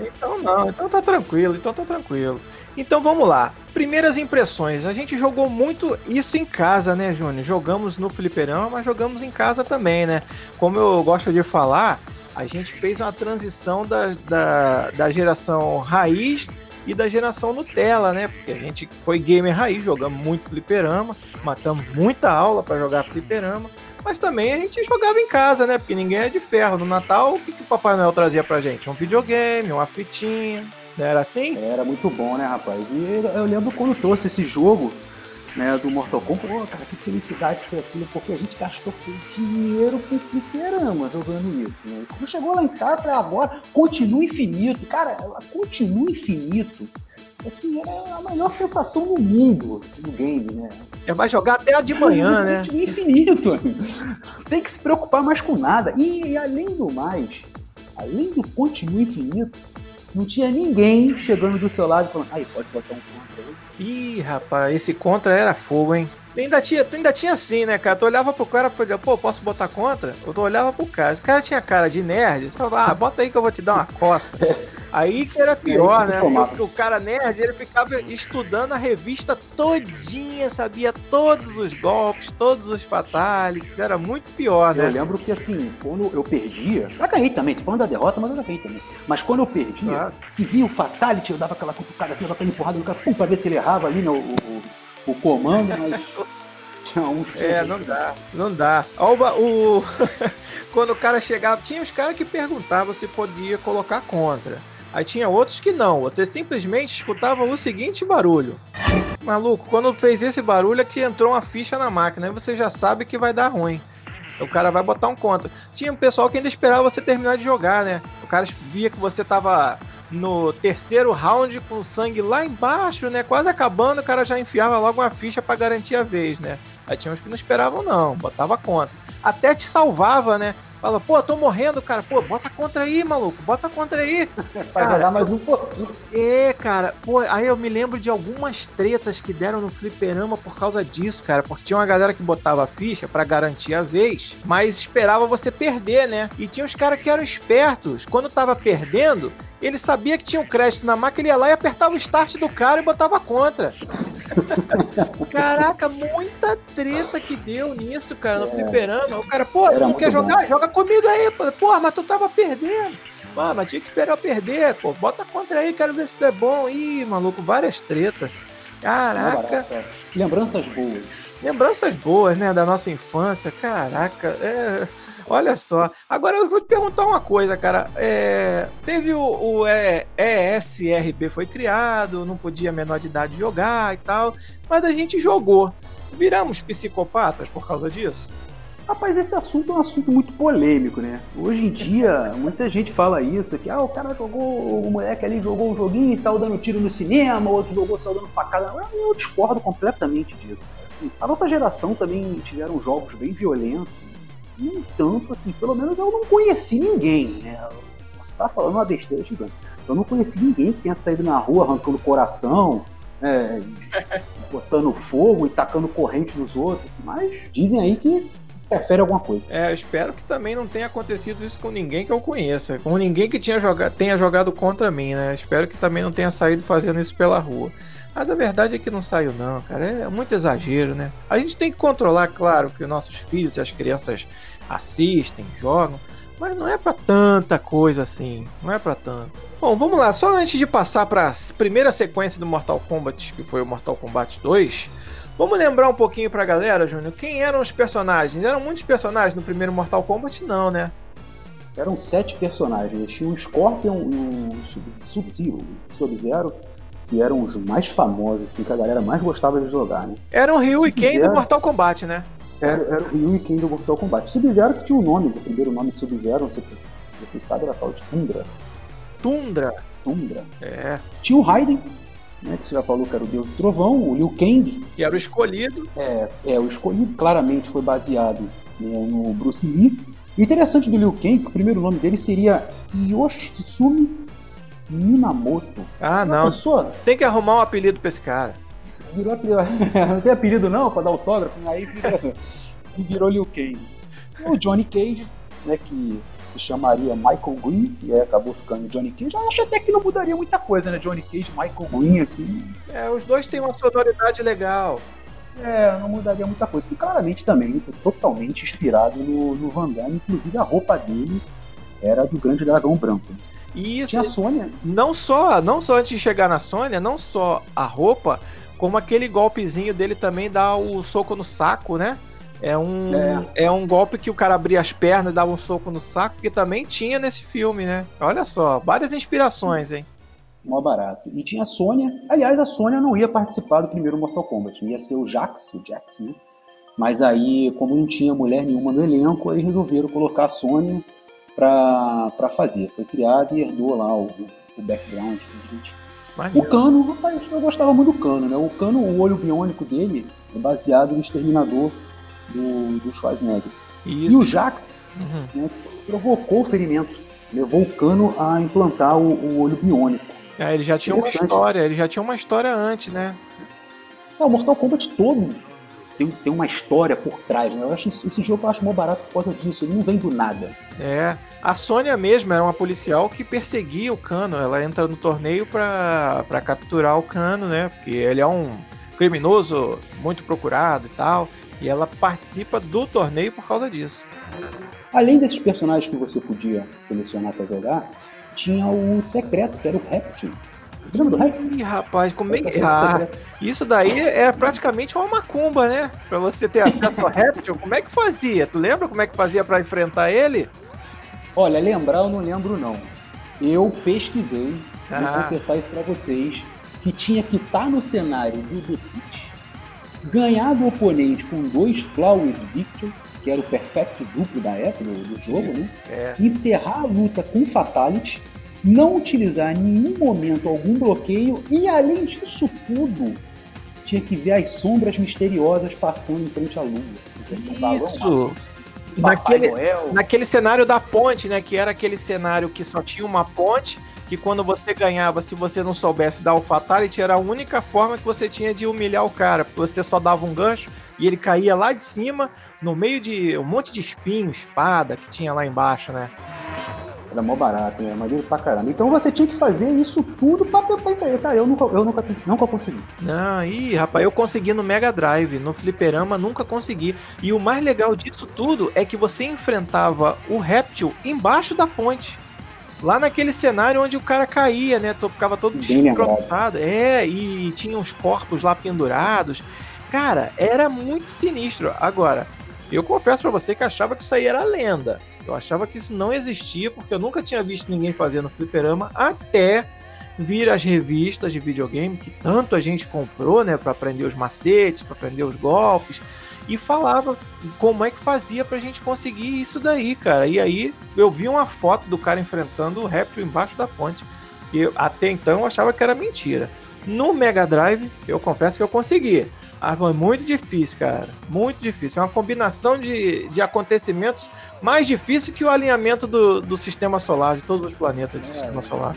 Speaker 1: Então não, então tá tranquilo, então tá tranquilo. Então vamos lá. Primeiras impressões. A gente jogou muito isso em casa, né, Júnior? Jogamos no fliperão, mas jogamos em casa também, né? Como eu gosto de falar, a gente fez uma transição da, da, da geração raiz e da geração Nutella, né? Porque a gente foi gamer raiz, jogamos muito fliperama, matamos muita aula para jogar fliperama, mas também a gente jogava em casa, né? Porque ninguém é de ferro. No Natal, o que, que o Papai Noel trazia pra gente? Um videogame, uma fitinha, não era assim?
Speaker 2: Era muito bom, né, rapaz? E eu lembro quando trouxe esse jogo, né, do Mortal Kombat, pô, cara, que felicidade foi aquilo, porque a gente gastou dinheiro com fliperama jogando isso, né? Quando chegou lá em casa, falei, agora continua infinito. Cara, continua infinito. Assim, era a melhor sensação do mundo no game, né?
Speaker 1: É, vai jogar até a de manhã, [laughs] né?
Speaker 2: Continua infinito. Tem que se preocupar mais com nada. E, e além do mais, além do continua infinito, não tinha ninguém chegando do seu lado e falando, aí, pode botar um.
Speaker 1: Ih, rapaz, esse contra era fogo, hein? Ainda tinha, ainda tinha assim, né, cara? Tu olhava pro cara e falava, pô, posso botar contra? Eu tu olhava pro cara. O cara tinha cara de nerd. Tu falava, ah, bota aí que eu vou te dar uma coça. [laughs] Aí que era pior, né? Porque o cara nerd, ele ficava estudando a revista todinha, sabia todos os golpes, todos os fatalities. Era muito pior, né?
Speaker 2: Eu lembro que, assim, quando eu perdia... Já ganhei também, tô falando da derrota, mas eu ganhei também. Mas quando eu perdia, claro. e via o fatality, eu dava aquela cutucada assim, dava aquela empurrada no cara, pum, pra ver se ele errava ali, né, o, o, o comando, mas... [laughs]
Speaker 1: Tinha uns que É, não dá, não dá. O, o... [laughs] Quando o cara chegava, tinha os caras que perguntavam se podia colocar contra. Aí tinha outros que não. Você simplesmente escutava o seguinte barulho. Maluco, quando fez esse barulho é que entrou uma ficha na máquina. Aí você já sabe que vai dar ruim. O cara vai botar um contra. Tinha um pessoal que ainda esperava você terminar de jogar, né? O cara via que você tava no terceiro round com sangue lá embaixo, né? Quase acabando, o cara já enfiava logo uma ficha para garantir a vez, né? Aí tinha uns que não esperavam, não, botava contra. Até te salvava, né? Fala, pô, tô morrendo, cara. Pô, bota contra aí, maluco. Bota contra aí. [laughs]
Speaker 2: Vai jogar mais um pouquinho.
Speaker 1: É, cara. Pô, aí eu me lembro de algumas tretas que deram no fliperama por causa disso, cara. Porque tinha uma galera que botava a ficha para garantir a vez, mas esperava você perder, né? E tinha os caras que eram espertos. Quando tava perdendo, ele sabia que tinha um crédito na máquina, ele ia lá e apertava o start do cara e botava contra. [laughs] Caraca, muita treta que deu nisso, cara, no é. fliperama. O cara, pô, Era não quer jogar? Bom. Joga comigo aí, pô. Porra, mas tu tava perdendo. Ah, mas tinha que esperar eu perder, pô. Bota contra aí, quero ver se tu é bom. Ih, maluco, várias tretas. Caraca. É.
Speaker 2: Lembranças boas.
Speaker 1: Lembranças boas, né, da nossa infância. Caraca, é Olha só. Agora eu vou te perguntar uma coisa, cara. É, teve o, o é, ESRB foi criado, não podia menor de idade jogar e tal, mas a gente jogou. Viramos psicopatas por causa disso?
Speaker 2: Rapaz, esse assunto é um assunto muito polêmico, né? Hoje em dia, [laughs] muita gente fala isso, que ah, o cara jogou, o moleque ali jogou um joguinho e saiu dando tiro no cinema, outro jogou saiu dando facada. Eu discordo completamente disso. Assim, a nossa geração também tiveram jogos bem violentos, no entanto, assim, pelo menos eu não conheci ninguém, né? Você tá falando uma besteira gigante. Eu não conheci ninguém que tenha saído na rua arrancando coração, é, [laughs] botando fogo e tacando corrente nos outros, assim, mas dizem aí que interfere alguma coisa.
Speaker 1: É, eu espero que também não tenha acontecido isso com ninguém que eu conheça, com ninguém que tinha tenha jogado contra mim, né? Espero que também não tenha saído fazendo isso pela rua. Mas a verdade é que não saiu não, cara. É muito exagero, né? A gente tem que controlar, claro, que os nossos filhos e as crianças assistem, jogam, mas não é para tanta coisa assim, não é para tanto. Bom, vamos lá, só antes de passar para a primeira sequência do Mortal Kombat, que foi o Mortal Kombat 2, vamos lembrar um pouquinho pra galera, Júnior, quem eram os personagens? Eram muitos personagens no primeiro Mortal Kombat? Não, né?
Speaker 2: Eram sete personagens. Tinha o Scorpion o Sub-Zero, Sub-Zero, que eram os mais famosos, assim, que a galera mais gostava de jogar, né?
Speaker 1: Era o Ryu e Ken do Mortal Kombat, né?
Speaker 2: Era, era o Ryu e Ken do Mortal Kombat. Sub-Zero que tinha o um nome, o primeiro nome de Sub-Zero, não sei se vocês sabem, era tal de Tundra.
Speaker 1: Tundra?
Speaker 2: Tundra.
Speaker 1: É.
Speaker 2: Tinha o Raiden, né, que você já falou que era o Deus do Trovão, o Liu Kang.
Speaker 1: Que era o escolhido.
Speaker 2: É, é o escolhido claramente foi baseado né, no Bruce Lee. O interessante do Liu Kang, que o primeiro nome dele seria Yoshitsumi Minamoto.
Speaker 1: Ah, não. Pessoa... Tem que arrumar um apelido pra esse cara.
Speaker 2: Virou apelido. [laughs] não tem apelido não pra dar autógrafo? Aí virou, virou Liu Kang. O Johnny Cage, né, que se chamaria Michael Green, e aí acabou ficando Johnny Cage. Eu acho até que não mudaria muita coisa, né? Johnny Cage, Michael Green, assim.
Speaker 1: É, os dois têm uma sonoridade legal.
Speaker 2: É, não mudaria muita coisa. Que claramente também foi totalmente inspirado no, no Van Damme, inclusive a roupa dele era do Grande Dragão Branco.
Speaker 1: E isso. Tinha a Sônia. Não só, não só antes de chegar na Sônia, não só a roupa, como aquele golpezinho dele também dá o soco no saco, né? É um, é. é um golpe que o cara abria as pernas e dava um soco no saco, que também tinha nesse filme, né? Olha só, várias inspirações, hein?
Speaker 2: Mó barato. E tinha a Sônia. Aliás, a Sônia não ia participar do primeiro Mortal Kombat. Ia ser o Jax, o Jax, né? Mas aí, como não tinha mulher nenhuma no elenco, aí resolveram colocar a Sônia para fazer. Foi criado e herdou lá o, o background. O Cano, rapaz, eu gostava muito do Cano, né? O Cano, o olho biônico dele é baseado no Exterminador do, do Schwarzenegger. Isso. E o Jax uhum. né, provocou o ferimento, levou o Cano a implantar o, o olho biônico.
Speaker 1: É, ele já tinha uma história, ele já tinha uma história antes, né?
Speaker 2: É, o Mortal Kombat todo tem, tem uma história por trás. Né? Eu acho esse jogo eu acho mais barato por causa disso. Ele não vem do nada.
Speaker 1: É. A Sônia mesmo era uma policial que perseguia o Cano. Ela entra no torneio pra, pra capturar o Cano, né? Porque ele é um criminoso muito procurado e tal. E ela participa do torneio por causa disso.
Speaker 2: Além desses personagens que você podia selecionar para jogar, tinha o secreto, que era o Reptil.
Speaker 1: Lembra do? Ih, rapaz, como é que. Ah, isso daí é praticamente uma macumba, né? Pra você ter acesso ao Reptil. Como é que fazia? Tu lembra como é que fazia para enfrentar ele?
Speaker 2: Olha, lembrar eu não lembro não. Eu pesquisei, ah. vou confessar isso para vocês, que tinha que estar tá no cenário do defeat, ganhar do oponente com dois Flowers Victor, que era o perfect duplo da época do, do jogo, né? É. Encerrar a luta com Fatality, não utilizar em nenhum momento algum bloqueio e além disso tudo, tinha que ver as sombras misteriosas passando em frente à lua.
Speaker 1: Isso! naquele, naquele cenário da ponte, né? Que era aquele cenário que só tinha uma ponte que quando você ganhava, se você não soubesse dar o Fatality, era a única forma que você tinha de humilhar o cara. Porque você só dava um gancho e ele caía lá de cima, no meio de um monte de espinho, espada que tinha lá embaixo, né?
Speaker 2: Era mó barato, né? Maneiro pra caramba. Então você tinha que fazer isso tudo pra tentar empreender. Cara, eu nunca, eu nunca, nunca consegui.
Speaker 1: Não, ih, rapaz, eu consegui no Mega Drive, no Fliperama nunca consegui. E o mais legal disso tudo é que você enfrentava o réptil embaixo da ponte. Lá naquele cenário onde o cara caía, né? Ficava todo destroçado. É, e tinha os corpos lá pendurados. Cara, era muito sinistro. Agora, eu confesso para você que achava que isso aí era lenda. Eu achava que isso não existia, porque eu nunca tinha visto ninguém fazendo fliperama até vir as revistas de videogame que tanto a gente comprou, né, para aprender os macetes, para aprender os golpes e falava como é que fazia pra gente conseguir isso daí, cara. E aí eu vi uma foto do cara enfrentando o réptil embaixo da ponte. E até então eu achava que era mentira. No Mega Drive, eu confesso que eu consegui. Ah, foi muito difícil, cara. Muito difícil. É uma combinação de, de acontecimentos mais difícil que o alinhamento do, do sistema solar, de todos os planetas do é, sistema solar.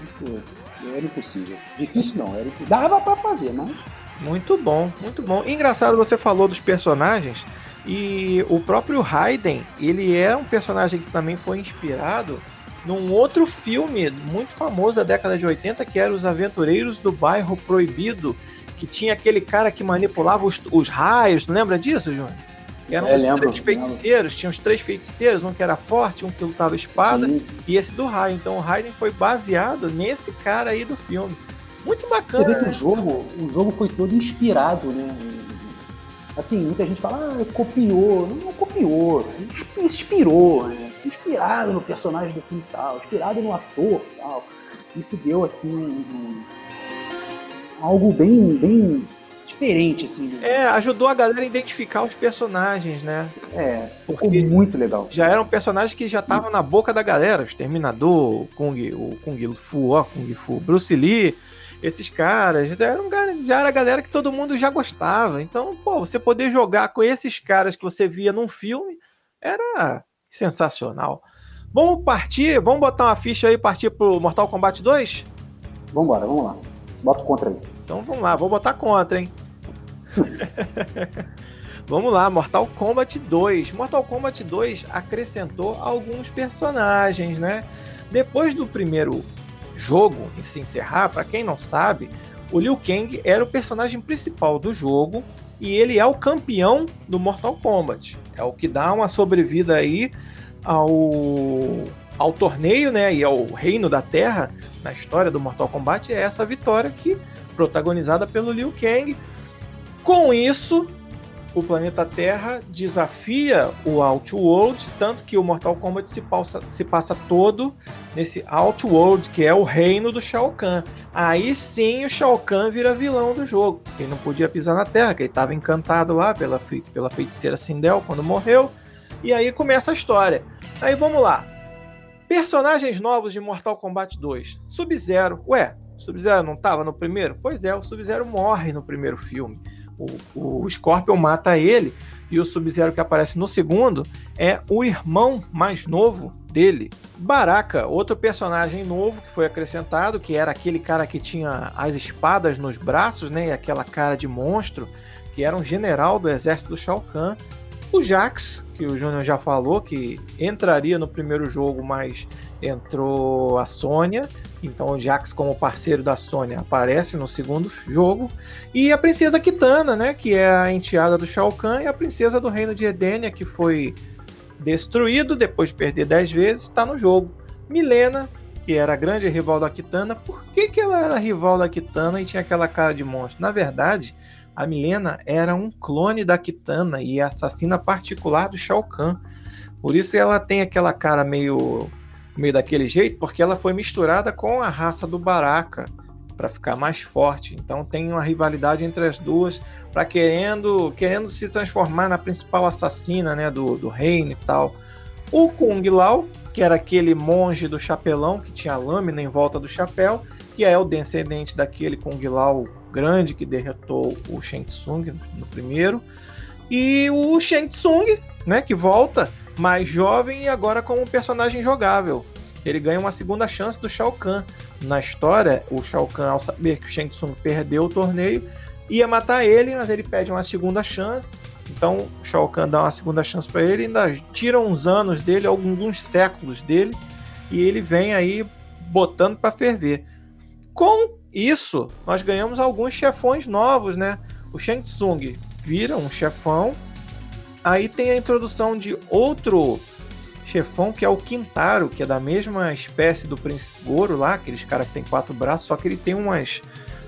Speaker 2: Era impossível. Difícil não, era impossível. Dava pra fazer, mas
Speaker 1: muito bom, muito bom. Engraçado, você falou dos personagens e o próprio Raiden, ele é um personagem que também foi inspirado num outro filme muito famoso da década de 80, que era Os Aventureiros do Bairro Proibido, que tinha aquele cara que manipulava os, os raios, lembra disso, Júnior? Eram é, lembro, três feiticeiros, tinha os três feiticeiros, um que era forte, um que lutava espada, Sim. e esse do raio. Então o Raiden foi baseado nesse cara aí do filme. Muito bacana.
Speaker 2: Você vê que o jogo, o jogo foi todo inspirado, né? Assim, muita gente fala, ah, copiou. Não, não copiou, inspirou, né? Inspirado no personagem do filme tal, inspirado no ator tal. Isso deu, assim, um, algo bem, bem diferente, assim. Né?
Speaker 1: É, ajudou a galera a identificar os personagens, né?
Speaker 2: É, ficou muito legal.
Speaker 1: Já eram personagens que já estavam na boca da galera. O Exterminador, o Kung, o Kung Fu, ó, Kung Fu, Bruce Lee esses caras, já era, um, já era a galera que todo mundo já gostava. Então, pô, você poder jogar com esses caras que você via num filme era sensacional. Vamos partir, vamos botar uma ficha aí e partir pro Mortal Kombat 2?
Speaker 2: Vambora, vamos lá. Bota contra aí.
Speaker 1: Então vamos lá, vou botar contra, hein? [laughs] vamos lá, Mortal Kombat 2. Mortal Kombat 2 acrescentou alguns personagens, né? Depois do primeiro jogo em se encerrar, para quem não sabe, o Liu Kang era o personagem principal do jogo e ele é o campeão do Mortal Kombat. É o que dá uma sobrevida aí ao, ao torneio, né, e ao reino da Terra na história do Mortal Kombat é essa vitória que protagonizada pelo Liu Kang. Com isso, o planeta Terra desafia o Outworld, tanto que o Mortal Kombat se passa, se passa todo nesse Outworld, que é o reino do Shao Kahn. Aí sim o Shao Kahn vira vilão do jogo. Ele não podia pisar na Terra, que ele estava encantado lá pela, pela feiticeira Sindel quando morreu. E aí começa a história. Aí vamos lá. Personagens novos de Mortal Kombat 2. Sub-Zero. Ué, Sub-Zero não estava no primeiro? Pois é, o Sub-Zero morre no primeiro filme o, o Scorpion mata ele e o Sub-Zero que aparece no segundo é o irmão mais novo dele. Baraka, outro personagem novo que foi acrescentado, que era aquele cara que tinha as espadas nos braços, né, e aquela cara de monstro, que era um general do exército do Shao Kahn. O Jax, que o Júnior já falou, que entraria no primeiro jogo, mas entrou a Sônia. Então o Jax, como parceiro da Sônia, aparece no segundo jogo. E a princesa Kitana, né? Que é a enteada do Shao Kahn e a princesa do reino de Edenia, que foi destruído depois de perder 10 vezes, está no jogo. Milena, que era a grande rival da Kitana, por que, que ela era rival da Kitana e tinha aquela cara de monstro? Na verdade, a Milena era um clone da Kitana e assassina particular do Shao Kahn. Por isso ela tem aquela cara meio meio daquele jeito, porque ela foi misturada com a raça do Baraka para ficar mais forte. Então tem uma rivalidade entre as duas, para querendo querendo se transformar na principal assassina, né, do, do reino e tal. O Kung Lao, que era aquele monge do chapelão que tinha lâmina em volta do chapéu, que é o descendente daquele Kung Lao grande que derrotou o Shang Tsung no primeiro. E o Shang Tsung, né, que volta mais jovem e agora como personagem jogável. Ele ganha uma segunda chance do Shao Kahn. Na história, o Shao Kahn, ao saber que o Shang Tsung perdeu o torneio, ia matar ele, mas ele pede uma segunda chance. Então, o Shao Kahn dá uma segunda chance para ele, ainda tira uns anos dele, alguns séculos dele, e ele vem aí botando para ferver. Com isso, nós ganhamos alguns chefões novos, né? O Shang Tsung vira um chefão Aí tem a introdução de outro chefão que é o Quintaro, que é da mesma espécie do Príncipe Goro lá, aqueles caras que tem quatro braços, só que ele tem umas,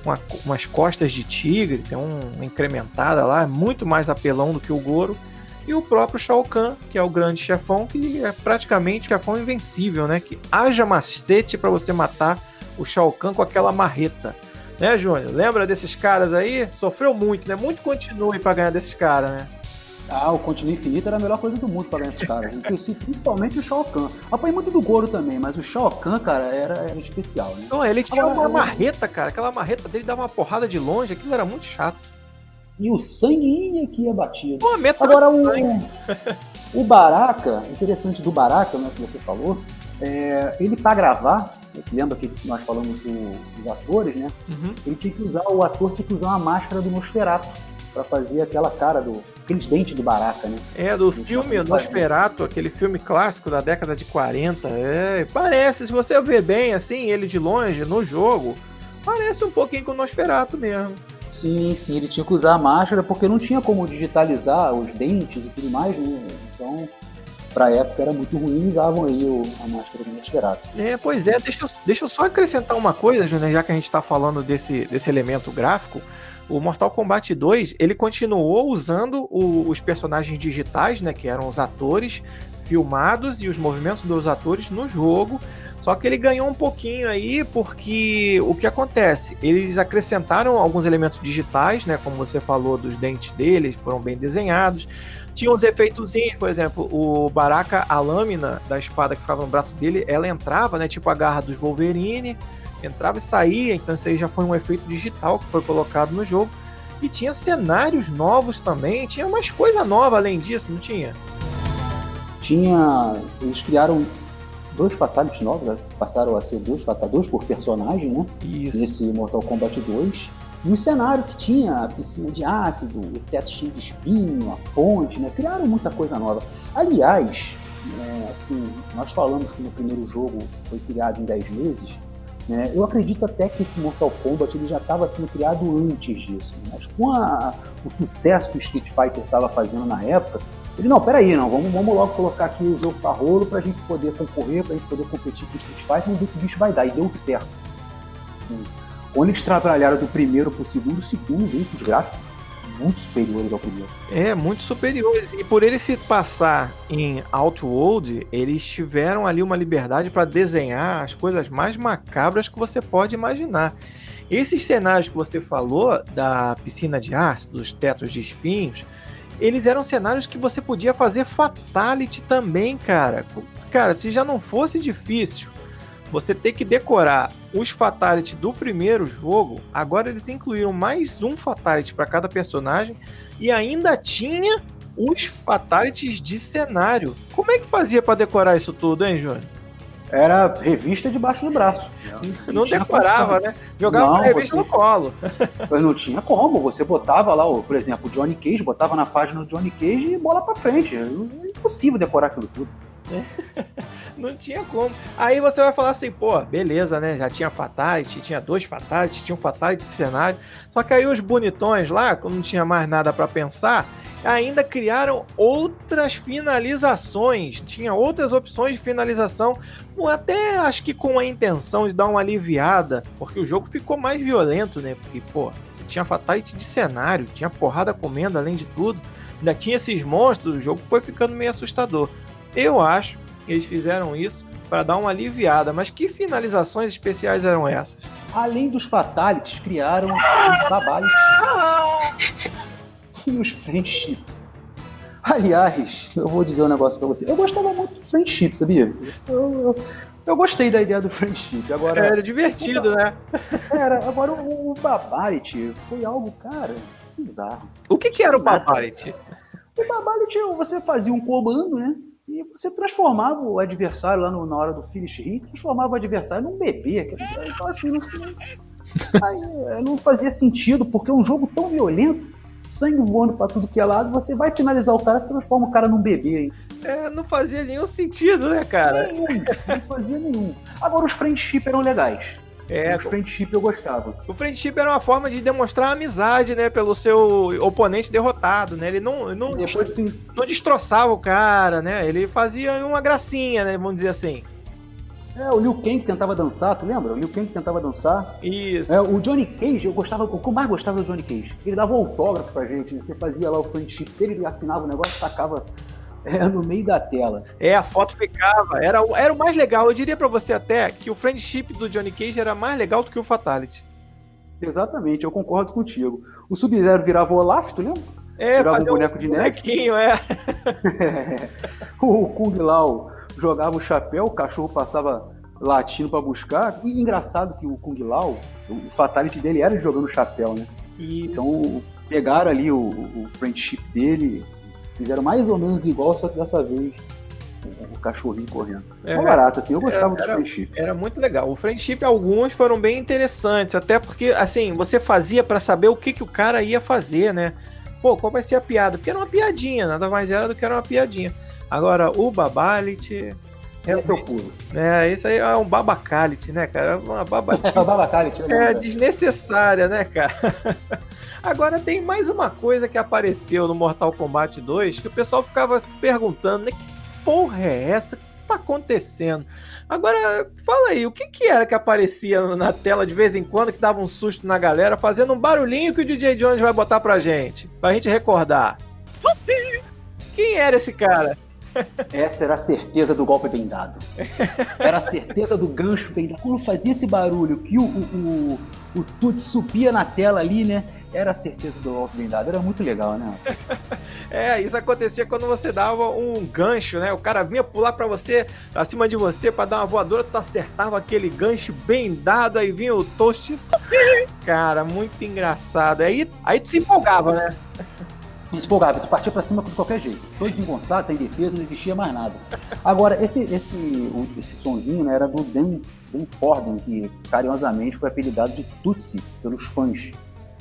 Speaker 1: uma, umas costas de tigre, tem um, uma incrementada lá, é muito mais apelão do que o Goro. E o próprio Shao Kahn, que é o grande chefão, que é praticamente o chefão invencível, né? Que haja macete para você matar o Shao Kahn com aquela marreta. Né, Júnior? Lembra desses caras aí? Sofreu muito, né? Muito continue para ganhar desses caras, né?
Speaker 2: Ah, o Continue Infinito era a melhor coisa do mundo para ganhar esses caras. Principalmente o Shao Kahn. Apanhei muito do Goro também, mas o Shao Kahn, cara, era, era especial, né?
Speaker 1: Não, ele tinha Agora, uma marreta, cara. Aquela marreta dele dava uma porrada de longe, aquilo era muito chato.
Speaker 2: E o sangue aqui é batido. Pô, Agora o, [laughs] o Baraka, interessante do Baraka, né, que você falou, é, ele para gravar, lembra que nós falamos do, dos atores, né? Uhum. Ele tinha que usar, o ator tinha que usar uma máscara do Nosferatu para fazer aquela cara do aqueles dentes do Baraka, né?
Speaker 1: É, do filme Nosferatu, aquele filme clássico da década de 40. É, parece, se você ver bem assim, ele de longe no jogo, parece um pouquinho com o Nosferatu mesmo.
Speaker 2: Sim, sim, ele tinha que usar a máscara porque não tinha como digitalizar os dentes e tudo mais, né? Então, pra época era muito ruim, usavam aí o, a máscara do Nosferatu.
Speaker 1: É, pois é, deixa, deixa eu só acrescentar uma coisa, Júnior, já que a gente tá falando desse, desse elemento gráfico o Mortal Kombat 2 ele continuou usando o, os personagens digitais, né, que eram os atores filmados e os movimentos dos atores no jogo. Só que ele ganhou um pouquinho aí porque o que acontece? Eles acrescentaram alguns elementos digitais, né, como você falou dos dentes deles, foram bem desenhados. Tinha uns efeitos, por exemplo, o Baraka, a lâmina da espada que ficava no braço dele, ela entrava, né, tipo a garra dos Wolverine entrava e saía, então isso aí já foi um efeito digital que foi colocado no jogo. E tinha cenários novos também, tinha mais coisa nova além disso, não tinha?
Speaker 2: Tinha. Eles criaram dois fatalities novos, né? passaram a ser dois fatalities por personagem, né? Isso. Nesse Mortal Kombat 2. E o cenário que tinha, a piscina de ácido, o teto cheio de espinho, a ponte, né? Criaram muita coisa nova. Aliás, é, assim, nós falamos que no primeiro jogo foi criado em 10 meses, né? Eu acredito até que esse Mortal Kombat ele já estava sendo criado antes disso, né? mas com a, o sucesso que o Street Fighter estava fazendo na época, ele, não, peraí, não, vamos, vamos logo colocar aqui o jogo para rolo para a gente poder concorrer, para a gente poder competir com o Street Fighter, vamos ver que o bicho vai dar, e deu certo. Assim, quando eles trabalharam do primeiro para o segundo, segundo veio com os gráficos muito superiores ao primeiro.
Speaker 1: É, muito superiores. E por ele se passar em Outworld, eles tiveram ali uma liberdade para desenhar as coisas mais macabras que você pode imaginar. Esses cenários que você falou, da piscina de aço, dos tetos de espinhos, eles eram cenários que você podia fazer fatality também, cara. Cara, se já não fosse difícil você ter que decorar os fatalities do primeiro jogo, agora eles incluíram mais um fatality para cada personagem e ainda tinha os fatalities de cenário. Como é que fazia para decorar isso tudo, hein, Júnior?
Speaker 2: Era revista debaixo do braço.
Speaker 1: Não, não decorava, condição. né? Jogava não, revista você... no colo.
Speaker 2: Mas não tinha como. Você botava lá, por exemplo, o Johnny Cage, botava na página do Johnny Cage e bola pra frente. É impossível decorar aquilo tudo. [laughs]
Speaker 1: não tinha como. Aí você vai falar assim, pô, beleza, né? Já tinha Fatality, tinha dois Fatality, tinha um Fatality cenário. Só que aí os bonitões lá, quando não tinha mais nada para pensar, ainda criaram outras finalizações. Tinha outras opções de finalização, até acho que com a intenção de dar uma aliviada, porque o jogo ficou mais violento, né? Porque, pô, tinha fatality de cenário, tinha porrada comendo além de tudo, ainda tinha esses monstros, o jogo foi ficando meio assustador. Eu acho que eles fizeram isso para dar uma aliviada, mas que finalizações especiais eram essas?
Speaker 2: Além dos fatalities, criaram os babalities. [laughs] e os friendships. Aliás, eu vou dizer um negócio pra você. Eu gostava muito do friendship, sabia? Eu, eu, eu gostei da ideia do friendship. Agora,
Speaker 1: era divertido, né?
Speaker 2: Era. Agora, o, o foi algo, cara, bizarro.
Speaker 1: O que, que era o Babality?
Speaker 2: O Babality, você fazia um comando, né? E você transformava o adversário lá no, na hora do finish hit, transformava o adversário num bebê. Então, assim, não, aí, não fazia sentido, porque é um jogo tão violento sangue voando pra tudo que é lado, você vai finalizar o cara, você transforma o cara num bebê, hein?
Speaker 1: É, não fazia nenhum sentido, né, cara?
Speaker 2: Nenhum, não fazia nenhum. Agora, os friendship eram legais. É, os friendship eu gostava.
Speaker 1: O friendship era uma forma de demonstrar amizade, né, pelo seu oponente derrotado, né? Ele não, não, tem... não destroçava o cara, né? Ele fazia uma gracinha, né, vamos dizer assim.
Speaker 2: É, o Liu Kang tentava dançar, tu lembra? O Liu Kang tentava dançar.
Speaker 1: Isso.
Speaker 2: É, o Johnny Cage, eu gostava, o que eu mais gostava do Johnny Cage. Ele dava um autógrafo pra gente, você fazia lá o friendship dele, ele assinava o negócio e tacava [laughs] é, no meio da tela.
Speaker 1: É, a foto ficava. Era, era o mais legal. Eu diria para você até que o friendship do Johnny Cage era mais legal do que o Fatality.
Speaker 2: Exatamente, eu concordo contigo. O Sub-Zero virava o Olaf, tu lembra?
Speaker 1: É, virava um boneco de neve. É.
Speaker 2: é. [laughs] O Kung Lao jogava o chapéu, o cachorro passava latindo para buscar. E engraçado que o Kung Lao, o fatality dele era jogando chapéu, né? Isso. Então pegaram ali o, o friendship dele, fizeram mais ou menos igual, só que dessa vez o, cachorrinho correndo. É uma barata, assim, eu gostava era, do friendship.
Speaker 1: Era muito legal. O friendship, alguns foram bem interessantes, até porque, assim, você fazia para saber o que, que o cara ia fazer, né? Pô, qual vai ser a piada? Porque era uma piadinha, nada mais era do que era uma piadinha. Agora, o Babalit.
Speaker 2: É, Esse é o pulo.
Speaker 1: É, isso aí é um babacality, né, cara? É uma babalit. [laughs]
Speaker 2: é babacality,
Speaker 1: É desnecessária, né, cara? [laughs] Agora tem mais uma coisa que apareceu no Mortal Kombat 2 que o pessoal ficava se perguntando, né? Que porra é essa? O que tá acontecendo? Agora, fala aí, o que que era que aparecia na tela de vez em quando que dava um susto na galera, fazendo um barulhinho que o DJ Jones vai botar pra gente? Pra gente recordar. Quem era esse cara?
Speaker 2: Essa era a certeza do golpe bem dado. Era a certeza do gancho bem dado. Quando fazia esse barulho que o, o, o, o Tut subia na tela ali, né? Era a certeza do golpe bem dado. Era muito legal, né?
Speaker 1: É, isso acontecia quando você dava um gancho, né? O cara vinha pular para você, acima de você, para dar uma voadora, tu acertava aquele gancho bem dado, aí vinha o toast. Cara, muito engraçado. Aí, aí tu se empolgava, né?
Speaker 2: Empolgava, tu partia pra cima de qualquer jeito. Todos engonçados, sem defesa, não existia mais nada. Agora, esse, esse, esse sonzinho né, era do Dan, Dan Forden, que carinhosamente foi apelidado de Tutsi pelos fãs.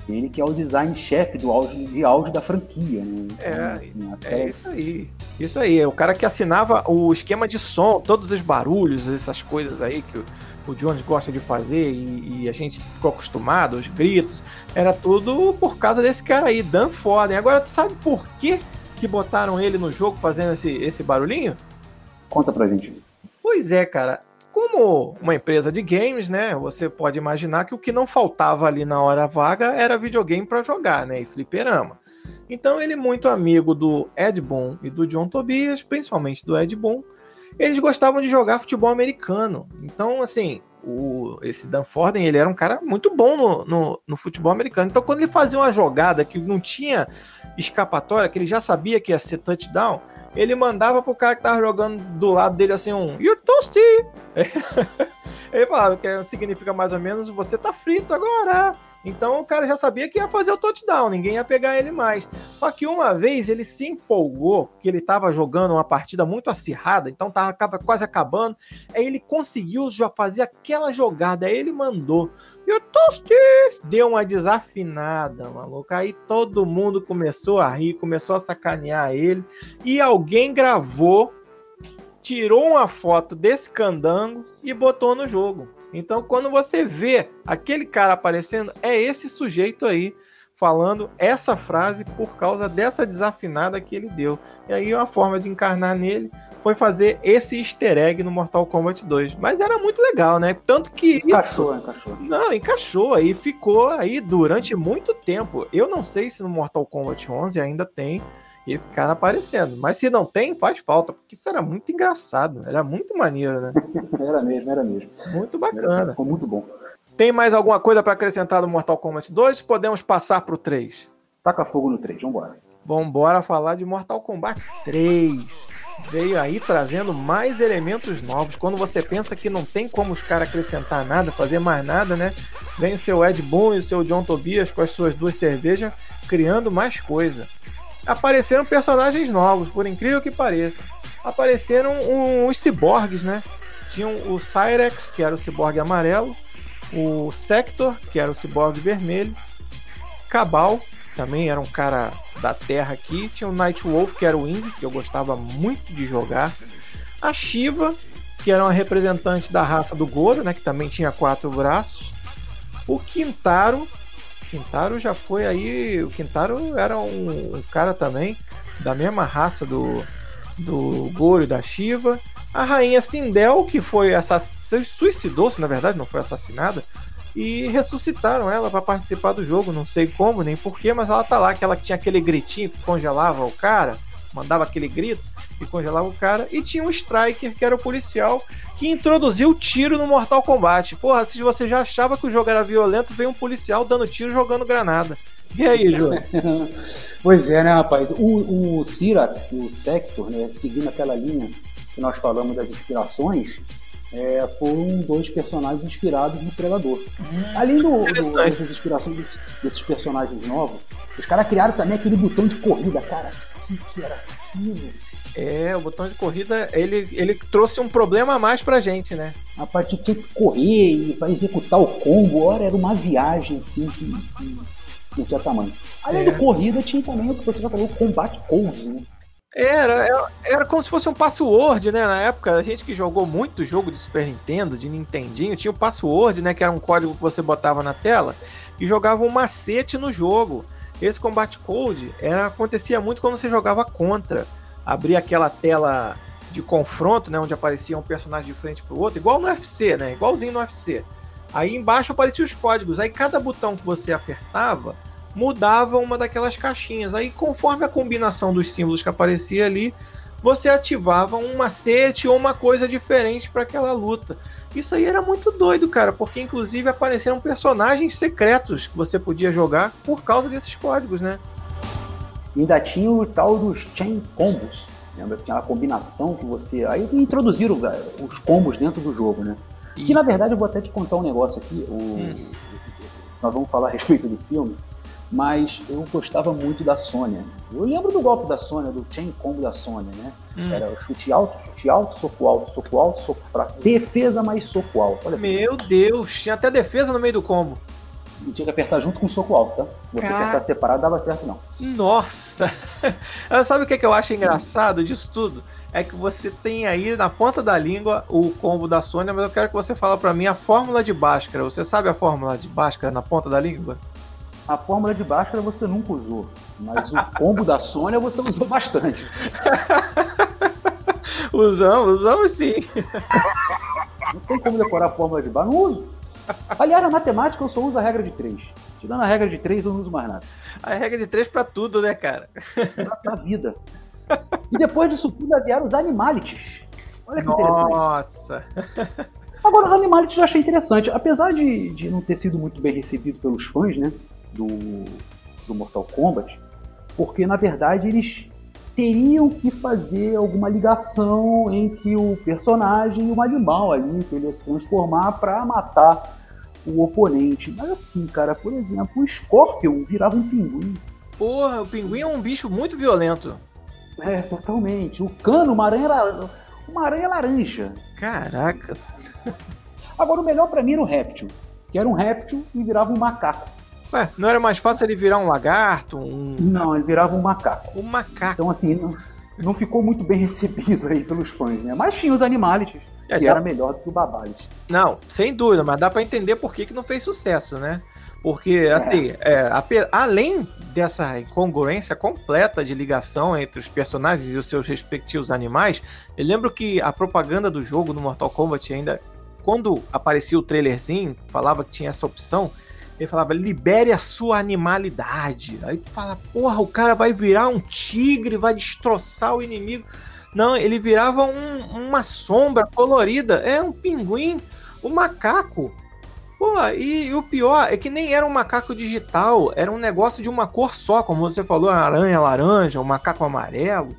Speaker 2: Ele que é o design-chefe do áudio, de áudio da franquia, né?
Speaker 1: Então, é, assim, é isso aí. Isso aí, é o cara que assinava o esquema de som, todos os barulhos, essas coisas aí que o Jones gosta de fazer e, e, a gente ficou acostumado, os gritos, era tudo por causa desse cara aí, Dan Foden. Agora, tu sabe por que, que botaram ele no jogo fazendo esse, esse barulhinho?
Speaker 2: Conta pra gente.
Speaker 1: Pois é, cara. Como uma empresa de games, né? Você pode imaginar que o que não faltava ali na hora vaga era videogame para jogar, né? E fliperama. Então ele, muito amigo do Ed Boon e do John Tobias, principalmente do Ed Boon, eles gostavam de jogar futebol americano. Então, assim, o, esse Dan Forden, ele era um cara muito bom no, no, no, futebol americano. Então, quando ele fazia uma jogada que não tinha escapatória, que ele já sabia que ia ser touchdown, ele mandava pro cara que tava jogando do lado dele assim um You're toasty! [laughs] ele falava que significa mais ou menos você tá frito agora. Então o cara já sabia que ia fazer o touchdown, ninguém ia pegar ele mais. Só que uma vez ele se empolgou, que ele estava jogando uma partida muito acirrada, então estava quase acabando. Aí ele conseguiu já fazer aquela jogada, aí ele mandou. E o Toasties deu uma desafinada, maluco. Aí todo mundo começou a rir, começou a sacanear ele. E alguém gravou, tirou uma foto desse candango e botou no jogo. Então, quando você vê aquele cara aparecendo, é esse sujeito aí falando essa frase por causa dessa desafinada que ele deu. E aí, uma forma de encarnar nele foi fazer esse easter egg no Mortal Kombat 2. Mas era muito legal, né? Tanto que.
Speaker 2: Encaixou, isso... encaixou.
Speaker 1: Não, encaixou. Aí ficou aí durante muito tempo. Eu não sei se no Mortal Kombat 11 ainda tem esse cara aparecendo. Mas se não tem, faz falta, porque isso era muito engraçado, era muito maneiro, né? [laughs]
Speaker 2: era mesmo, era mesmo.
Speaker 1: Muito bacana.
Speaker 2: Ficou muito bom.
Speaker 1: Tem mais alguma coisa para acrescentar no Mortal Kombat 2? Podemos passar pro 3.
Speaker 2: Taca fogo no 3, vambora.
Speaker 1: Vambora falar de Mortal Kombat 3. Veio aí trazendo mais elementos novos. Quando você pensa que não tem como os caras acrescentar nada, fazer mais nada, né? Vem o seu Ed Boon e o seu John Tobias com as suas duas cervejas, criando mais coisa apareceram personagens novos, por incrível que pareça. Apareceram uns ciborgues, né? Tinham o Cyrex, que era o ciborgue amarelo, o Sector, que era o ciborgue vermelho, Cabal, também era um cara da Terra aqui, tinha o Nightwolf, que era o Indy, que eu gostava muito de jogar, a Shiva, que era uma representante da raça do Goro, né, que também tinha quatro braços, o Quintaro, Quintaro já foi aí. O Quintaro era um, um cara também da mesma raça do, do Goro e da Shiva. A rainha Sindel, que foi suicidou-se, na verdade, não foi assassinada. E ressuscitaram ela para participar do jogo. Não sei como nem porquê, mas ela tá lá. Que tinha aquele gritinho que congelava o cara, mandava aquele grito e congelava o cara. E tinha um Striker, que era o policial, que introduziu o tiro no Mortal Kombat. Porra, se você já achava que o jogo era violento, veio um policial dando tiro jogando granada. E aí, Júlio? [laughs]
Speaker 2: pois é, né, rapaz? O, o o Sector, né, seguindo aquela linha que nós falamos das inspirações, é, foram dois personagens inspirados no Predador. Hum, Além do, do, dessas inspirações desses, desses personagens novos, os caras criaram também aquele botão de corrida, cara. O que, que era aquilo?
Speaker 1: É, o botão de corrida, ele, ele trouxe um problema a mais pra gente, né?
Speaker 2: A parte de correr e vai executar o combo, ora, era uma viagem, assim, que, que não tinha tamanho. Além é. do corrida, tinha também o que você já falou, o combate codes, né?
Speaker 1: Era, era, era como se fosse um password, né? Na época, a gente que jogou muito jogo de Super Nintendo, de Nintendinho, tinha o password, né? Que era um código que você botava na tela e jogava um macete no jogo. Esse combate code era, acontecia muito quando você jogava contra abrir aquela tela de confronto, né, onde aparecia um personagem de frente pro outro, igual no UFC, né, igualzinho no UFC. Aí embaixo apareciam os códigos, aí cada botão que você apertava mudava uma daquelas caixinhas. Aí conforme a combinação dos símbolos que aparecia ali, você ativava um macete ou uma coisa diferente para aquela luta. Isso aí era muito doido, cara, porque inclusive apareceram personagens secretos que você podia jogar por causa desses códigos, né?
Speaker 2: E ainda tinha o tal dos chain combos. Lembra tinha uma combinação que você. Aí introduziram os combos dentro do jogo, né? E... Que na verdade eu vou até te contar um negócio aqui. O... Hum. Nós vamos falar a [laughs] respeito do filme, mas eu gostava muito da Sônia. Eu lembro do golpe da Sônia, do chain combo da Sônia, né? Hum. Era chute alto, chute alto, soco alto, soco alto, soco fraco. Defesa mais soco alto.
Speaker 1: Olha Meu Deus, tinha até defesa no meio do combo.
Speaker 2: E tinha que apertar junto com o soco alto, tá? Se você Car... apertar separado, dava certo não.
Speaker 1: Nossa! [laughs] Sabe o que, que eu acho engraçado disso tudo? É que você tem aí na ponta da língua o combo da Sônia, mas eu quero que você fale para mim a fórmula de Bhaskara. Você sabe a fórmula de Bhaskara na ponta da língua?
Speaker 2: A fórmula de Bhaskara você nunca usou, mas o combo da Sônia você usou bastante. [laughs]
Speaker 1: usamos, usamos sim.
Speaker 2: Não tem como decorar a fórmula de Bhaskara, não uso. Aliás, na matemática eu só uso a regra de 3. Tirando a regra de 3, eu não uso mais nada.
Speaker 1: A regra de 3 pra tudo, né, cara?
Speaker 2: Pra, pra vida. E depois disso tudo vieram os animalities. Olha que Nossa. interessante.
Speaker 1: Nossa!
Speaker 2: Agora, os animalities eu achei interessante. Apesar de, de não ter sido muito bem recebido pelos fãs, né? Do, do Mortal Kombat, porque na verdade eles teriam que fazer alguma ligação entre o personagem e o animal ali, que ele ia se transformar para matar o oponente. Mas assim, cara, por exemplo, o Scorpion virava um pinguim.
Speaker 1: Porra, o pinguim é um bicho muito violento.
Speaker 2: É, totalmente. O cano, uma aranha, uma aranha laranja.
Speaker 1: Caraca.
Speaker 2: Agora, o melhor para mim era o réptil. Que era um réptil e virava um macaco.
Speaker 1: Ué, não era mais fácil ele virar um lagarto? Um...
Speaker 2: Não, ele virava um macaco.
Speaker 1: Um macaco.
Speaker 2: Então, assim, não, não ficou muito bem [laughs] recebido aí pelos fãs, né? Mas tinha os animalities, é, que dá... era melhor do que o Babalis.
Speaker 1: Não, sem dúvida, mas dá para entender por que, que não fez sucesso, né? Porque, assim, é. É, além dessa incongruência completa de ligação entre os personagens e os seus respectivos animais, eu lembro que a propaganda do jogo no Mortal Kombat ainda, quando aparecia o trailerzinho, falava que tinha essa opção, ele falava, libere a sua animalidade. Aí tu fala, porra, o cara vai virar um tigre, vai destroçar o inimigo. Não, ele virava um, uma sombra colorida. É um pinguim, um macaco. Pô, e, e, o pior é que nem era um macaco digital, era um negócio de uma cor só, como você falou, aranha laranja, um macaco amarelo.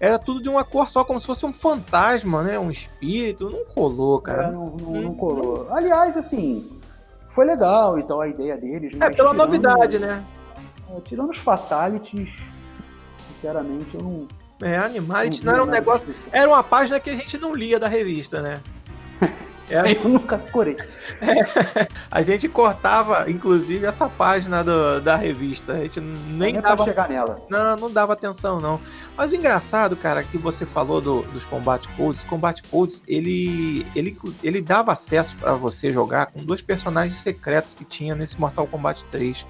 Speaker 1: Era tudo de uma cor só, como se fosse um fantasma, né? Um espírito. Não colou, cara.
Speaker 2: É, não, não, não, colou. Aliás, assim, foi legal então a ideia deles.
Speaker 1: É, pela tirando, novidade, né?
Speaker 2: É, tirando os fatalities, sinceramente, eu não.
Speaker 1: É, Animality não, não era um negócio. Era uma página que a gente não lia da revista, né? [laughs]
Speaker 2: Eu nunca corei. [laughs]
Speaker 1: É, a gente cortava, inclusive, essa página do, da revista. A gente nem
Speaker 2: é
Speaker 1: dava.
Speaker 2: chegar nela.
Speaker 1: Não, não dava atenção, não. Mas o engraçado, cara, que você falou do, dos Combat Codes, Combat Codes, ele, ele, ele dava acesso para você jogar com dois personagens secretos que tinha nesse Mortal Kombat 3.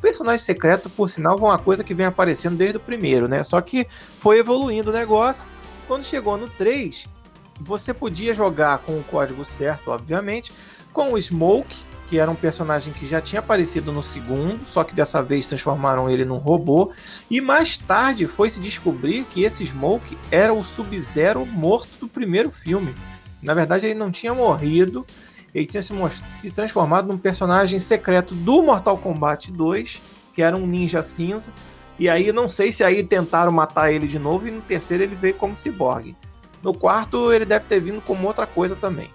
Speaker 1: Personagem secreto, por sinal, é uma coisa que vem aparecendo desde o primeiro, né? Só que foi evoluindo o negócio. Quando chegou no 3, você podia jogar com o código certo, obviamente, com o Smoke, que era um personagem que já tinha aparecido no segundo, só que dessa vez transformaram ele num robô. E mais tarde foi se descobrir que esse Smoke era o Sub-Zero morto do primeiro filme. Na verdade, ele não tinha morrido, ele tinha se, se transformado num personagem secreto do Mortal Kombat 2, que era um ninja cinza. E aí não sei se aí tentaram matar ele de novo e no terceiro ele veio como ciborgue. No quarto, ele deve ter vindo como outra coisa também.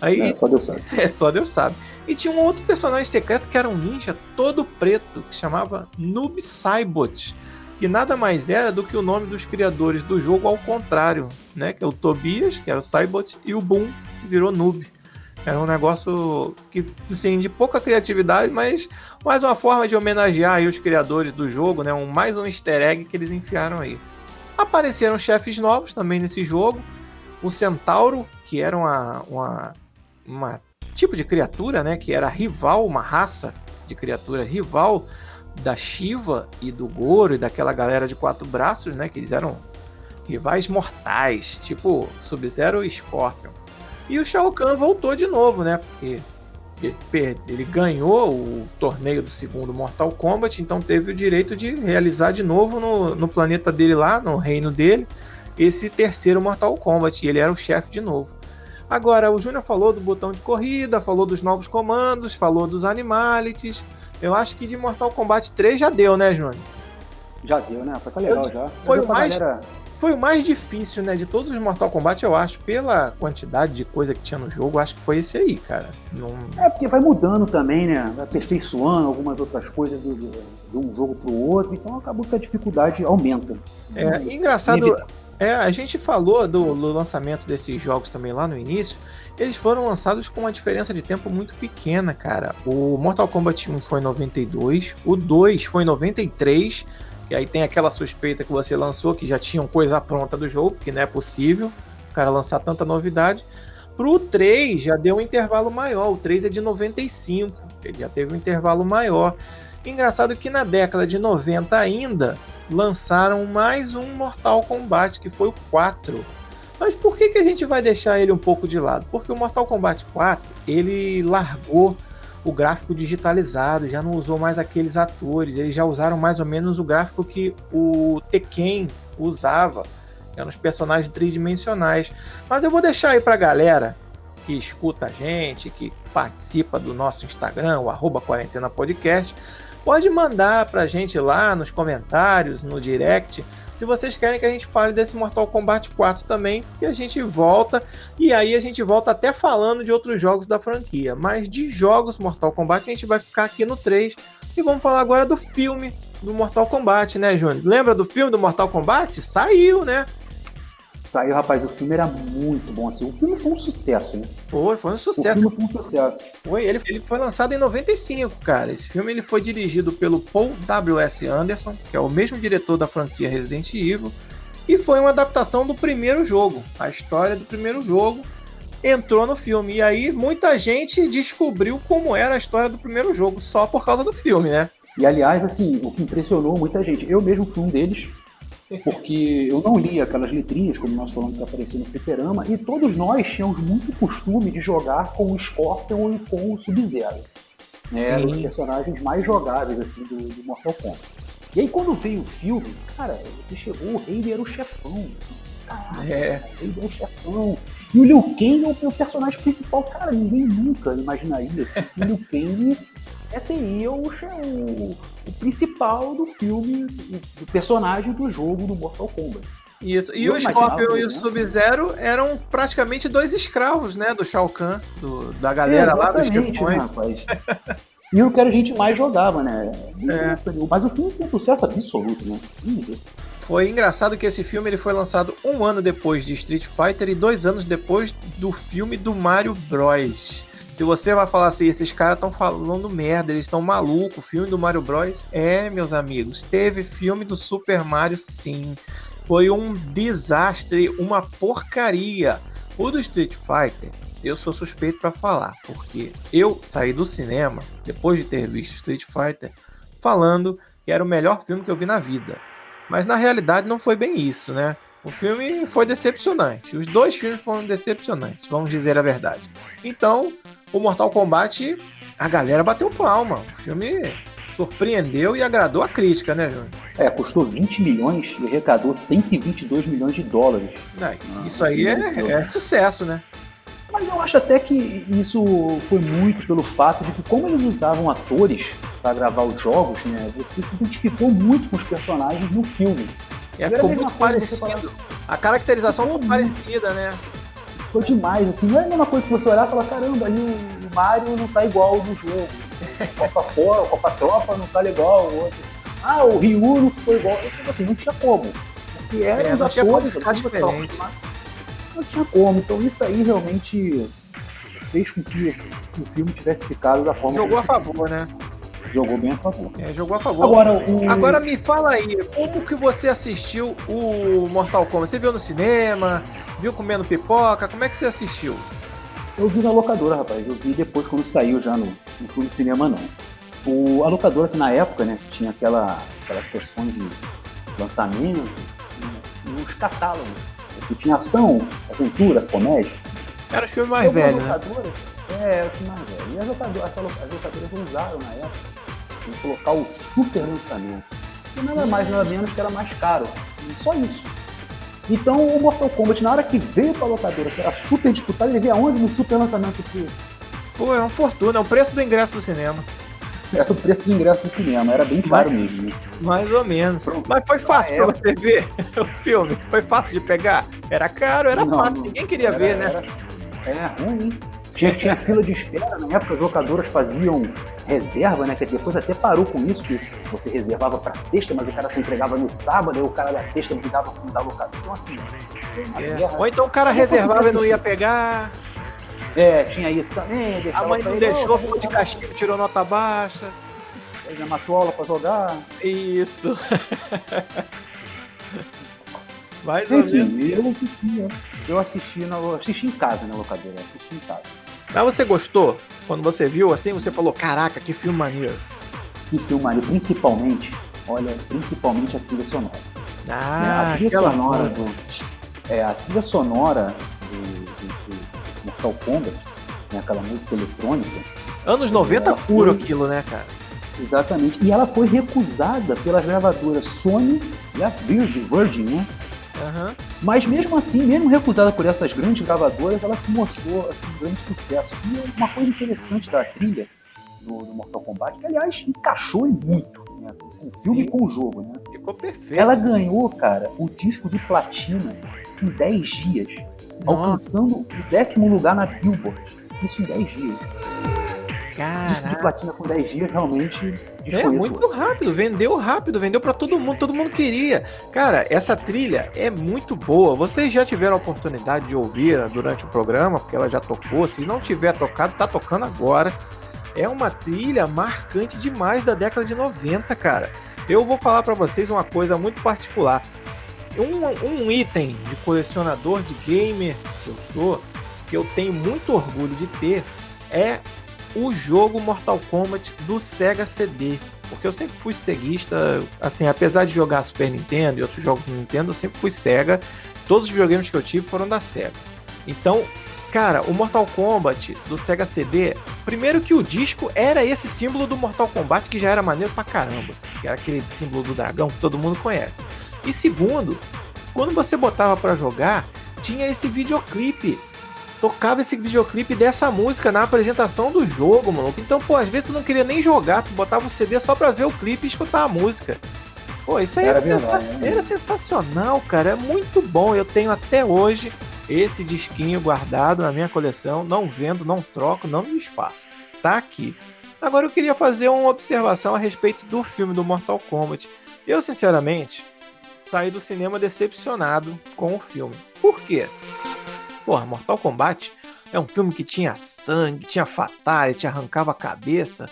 Speaker 1: Aí,
Speaker 2: é, só Deus [laughs] sabe.
Speaker 1: É, só Deus sabe. E tinha um outro personagem secreto que era um ninja todo preto, que chamava Noob Saibot. Que nada mais era do que o nome dos criadores do jogo ao contrário, né? Que é o Tobias, que era o Saibot, e o Boom, que virou Noob. Era um negócio que, assim, de pouca criatividade, mas mais uma forma de homenagear os criadores do jogo, né? Um, mais um easter egg que eles enfiaram aí. Apareceram chefes novos também nesse jogo. O Centauro, que era uma, uma, uma tipo de criatura, né? Que era rival, uma raça de criatura rival da Shiva e do Goro e daquela galera de quatro braços, né? Que eles eram rivais mortais, tipo Sub-Zero e Scorpion. E o Shao Kahn voltou de novo, né? Porque ele ganhou o torneio do segundo Mortal Kombat, então teve o direito de realizar de novo no, no planeta dele lá, no reino dele, esse terceiro Mortal Kombat, e ele era o chefe de novo. Agora, o Júnior falou do botão de corrida, falou dos novos comandos, falou dos animalities. Eu acho que de Mortal Kombat 3 já deu, né, Júnior?
Speaker 2: Já deu, né? Foi legal já.
Speaker 1: Foi o mais. Galera foi o mais difícil, né? De todos os Mortal Kombat, eu acho, pela quantidade de coisa que tinha no jogo, acho que foi esse aí, cara. Não...
Speaker 2: É, porque vai mudando também, né? Aperfeiçoando algumas outras coisas de, de, de um jogo pro outro, então acabou que a dificuldade aumenta.
Speaker 1: É, engraçado. É, a gente falou do, do, lançamento desses jogos também lá no início. Eles foram lançados com uma diferença de tempo muito pequena, cara. O Mortal Kombat 1 foi em 92, o 2 foi em 93 que aí tem aquela suspeita que você lançou, que já tinham coisa pronta do jogo, que não é possível o cara lançar tanta novidade. Pro 3 já deu um intervalo maior, o 3 é de 95, ele já teve um intervalo maior. Engraçado que na década de 90 ainda lançaram mais um Mortal Kombat, que foi o 4. Mas por que, que a gente vai deixar ele um pouco de lado? Porque o Mortal Kombat 4 ele largou o gráfico digitalizado, já não usou mais aqueles atores, eles já usaram mais ou menos o gráfico que o Tekken usava, eram os personagens tridimensionais. Mas eu vou deixar aí pra galera que escuta a gente, que participa do nosso Instagram, o arroba quarentena podcast, pode mandar pra gente lá nos comentários, no direct, se vocês querem que a gente fale desse Mortal Kombat 4 também, que a gente volta e aí a gente volta até falando de outros jogos da franquia, mas de jogos Mortal Kombat a gente vai ficar aqui no 3 e vamos falar agora do filme do Mortal Kombat, né, Júnior? Lembra do filme do Mortal Kombat? Saiu, né?
Speaker 2: Saiu, rapaz, o filme era muito bom. Assim. O filme foi um sucesso, né?
Speaker 1: Foi, foi um sucesso.
Speaker 2: O filme foi um sucesso.
Speaker 1: Foi, ele, ele foi lançado em 95, cara. Esse filme ele foi dirigido pelo Paul W.S. Anderson, que é o mesmo diretor da franquia Resident Evil, e foi uma adaptação do primeiro jogo. A história do primeiro jogo entrou no filme. E aí muita gente descobriu como era a história do primeiro jogo, só por causa do filme, né?
Speaker 2: E aliás, assim, o que impressionou muita gente, eu mesmo fui um deles, porque eu não li aquelas letrinhas, como nós falamos que aparecia no fliperama, e todos nós tínhamos muito costume de jogar com o Scorpion e com o Sub-Zero. Né? Eram os personagens mais jogáveis assim, do, do, Mortal Kombat. E aí quando veio o filme, cara, você chegou, o Rei era o chefão. Assim, é. o Rei era o chefão. E o Liu Kang é o personagem principal. Cara, ninguém nunca imaginaria assim, que o Liu Kang seria o, o, o principal do filme, do personagem do jogo do Mortal Kombat.
Speaker 1: Isso. E eu o Scorpion e o Sub-Zero eram praticamente dois escravos, né, do Shao Kahn, do, da galera lá dos. Rapaz.
Speaker 2: e o que a gente mais jogava, né? É. Mas o filme foi um sucesso absoluto, né?
Speaker 1: Foi engraçado que esse filme ele foi lançado um ano depois de Street Fighter e dois anos depois do filme do Mario Bros. Se você vai falar assim, esses caras estão falando merda, eles estão malucos, filme do Mario Bros. É, meus amigos, teve filme do Super Mario sim. Foi um desastre, uma porcaria. O do Street Fighter, eu sou suspeito para falar, porque eu saí do cinema, depois de ter visto Street Fighter, falando que era o melhor filme que eu vi na vida. Mas na realidade não foi bem isso, né? O filme foi decepcionante. Os dois filmes foram decepcionantes, vamos dizer a verdade. Então, o Mortal Kombat, a galera bateu palma. O filme surpreendeu e agradou a crítica, né, Júnior?
Speaker 2: É, custou 20 milhões e arrecadou 122 milhões de dólares.
Speaker 1: É, isso aí é, é, sucesso, né?
Speaker 2: Mas eu acho até que isso foi muito pelo fato de que, como eles usavam atores para gravar os jogos, né, você se identificou muito com os personagens no filme.
Speaker 1: É, ficou muito parecido. A caracterização ficou parecida, né?
Speaker 2: Ficou demais, assim, não é a mesma coisa que você olhar e falar, caramba, ali o Mario não tá igual no jogo. [laughs] Copa fora, Copa Tropa não tá igual o outro. Ah, o Ryu não ficou igual. Então, assim, não tinha como. Porque eram é, os atores, não tinha como. Então isso aí realmente fez com que o filme tivesse ficado da forma
Speaker 1: Jogou a favor, né?
Speaker 2: Jogou bem a favor.
Speaker 1: É, jogou a favor.
Speaker 2: Agora, o...
Speaker 1: Agora me fala aí, como que você assistiu o Mortal Kombat? Você viu no cinema? Viu comendo pipoca? Como é que você assistiu?
Speaker 2: Eu vi na locadora, rapaz. Eu vi depois quando saiu já no, não fui no cinema não. O, a locadora que na época, né, tinha aquela, aquelas sessões de lançamento, os catálogos. Que tinha ação, aventura, comédia.
Speaker 1: Era o filme mais velho, né?
Speaker 2: É, filme mais velho. E as locadoras, as locadoras usaram na época em colocar o super lançamento. E nada mais, nada menos que era mais caro. E só isso. Então o Mortal Kombat, na hora que veio pra locadora, que era super disputado, ele veio aonde no super lançamento que.
Speaker 1: Pô, é uma fortuna, é o preço do ingresso do cinema.
Speaker 2: Era [laughs] o preço do ingresso do cinema, era bem caro mais, mesmo. Né?
Speaker 1: Mais ou menos. Pronto. Mas foi fácil ah, pra você ver [laughs] o filme? Foi fácil de pegar? Era caro, era não, fácil, não, ninguém queria era, ver, né?
Speaker 2: Era, é ruim. Tinha, tinha fila de espera, na época as locadoras faziam reserva, né? Que depois até parou com isso, que você reservava para sexta, mas o cara se entregava no sábado, e o cara da sexta não dava com da locadora. Então assim.
Speaker 1: É. Ou então o cara reservava e não ia pegar.
Speaker 2: É, tinha isso também.
Speaker 1: A mãe não deixou, ficou de castigo, tirou nota baixa.
Speaker 2: Aí já matou aula pra jogar.
Speaker 1: Isso. [laughs]
Speaker 2: Mais Enfim, ou menos. Eu assisti, eu assisti, na, eu assisti em casa na locadora, assisti em casa.
Speaker 1: Mas você gostou? Quando você viu assim, você falou, caraca, que filme maneiro.
Speaker 2: Que filme maneiro, principalmente, olha, principalmente a trilha sonora.
Speaker 1: Ah,
Speaker 2: a trilha sonora do, é, a trilha sonora do, do, do Mortal Kombat, né, aquela música eletrônica.
Speaker 1: Anos 90 puro foi... aquilo, né, cara?
Speaker 2: Exatamente. E ela foi recusada pelas gravadoras Sony e a Virgin, Virgin né?
Speaker 1: Uhum.
Speaker 2: Mas mesmo assim, mesmo recusada por essas grandes gravadoras, ela se mostrou assim, um grande sucesso. E uma coisa interessante da trilha do, do Mortal Kombat, que aliás encaixou muito né? O filme com o jogo, né?
Speaker 1: Ficou perfeito.
Speaker 2: Ela ganhou, cara, o disco de platina em 10 dias,
Speaker 1: Nossa.
Speaker 2: alcançando o décimo lugar na Billboard. Isso em 10 dias.
Speaker 1: Caraca.
Speaker 2: platina com 10 dias realmente
Speaker 1: É muito rápido, vendeu rápido, vendeu pra todo mundo, todo mundo queria. Cara, essa trilha é muito boa. Vocês já tiveram a oportunidade de ouvir durante o programa, porque ela já tocou. Se não tiver tocado, tá tocando agora. É uma trilha marcante demais da década de 90, cara. Eu vou falar pra vocês uma coisa muito particular. Um, um item de colecionador de gamer que eu sou, que eu tenho muito orgulho de ter, é o jogo Mortal Kombat do Sega CD. Porque eu sempre fui ceguista, assim, apesar de jogar Super Nintendo e outros jogos do Nintendo, eu sempre fui Sega. Todos os videogames que eu tive foram da Sega. Então, cara, o Mortal Kombat do Sega CD, primeiro que o disco era esse símbolo do Mortal Kombat que já era maneiro pra caramba, que era aquele símbolo do dragão que todo mundo conhece. E segundo, quando você botava pra jogar, tinha esse videoclipe tocava esse videoclipe dessa música na apresentação do jogo, maluco. Então, pô, às vezes tu não queria nem jogar, tu botava o CD só pra ver o clipe e escutar a música. Pô, isso aí era,
Speaker 2: Era
Speaker 1: sensa-
Speaker 2: né?
Speaker 1: era sensacional, cara. É muito bom. Eu tenho até hoje esse disquinho guardado na minha coleção. Não vendo, não troco, não me desfaço. Tá aqui. Agora eu queria fazer uma observação a respeito do filme do Mortal Kombat. Eu, sinceramente, saí do cinema decepcionado com o filme. Por quê? Porra, Mortal Kombat é um filme que tinha sangue, tinha fatality, arrancava a cabeça.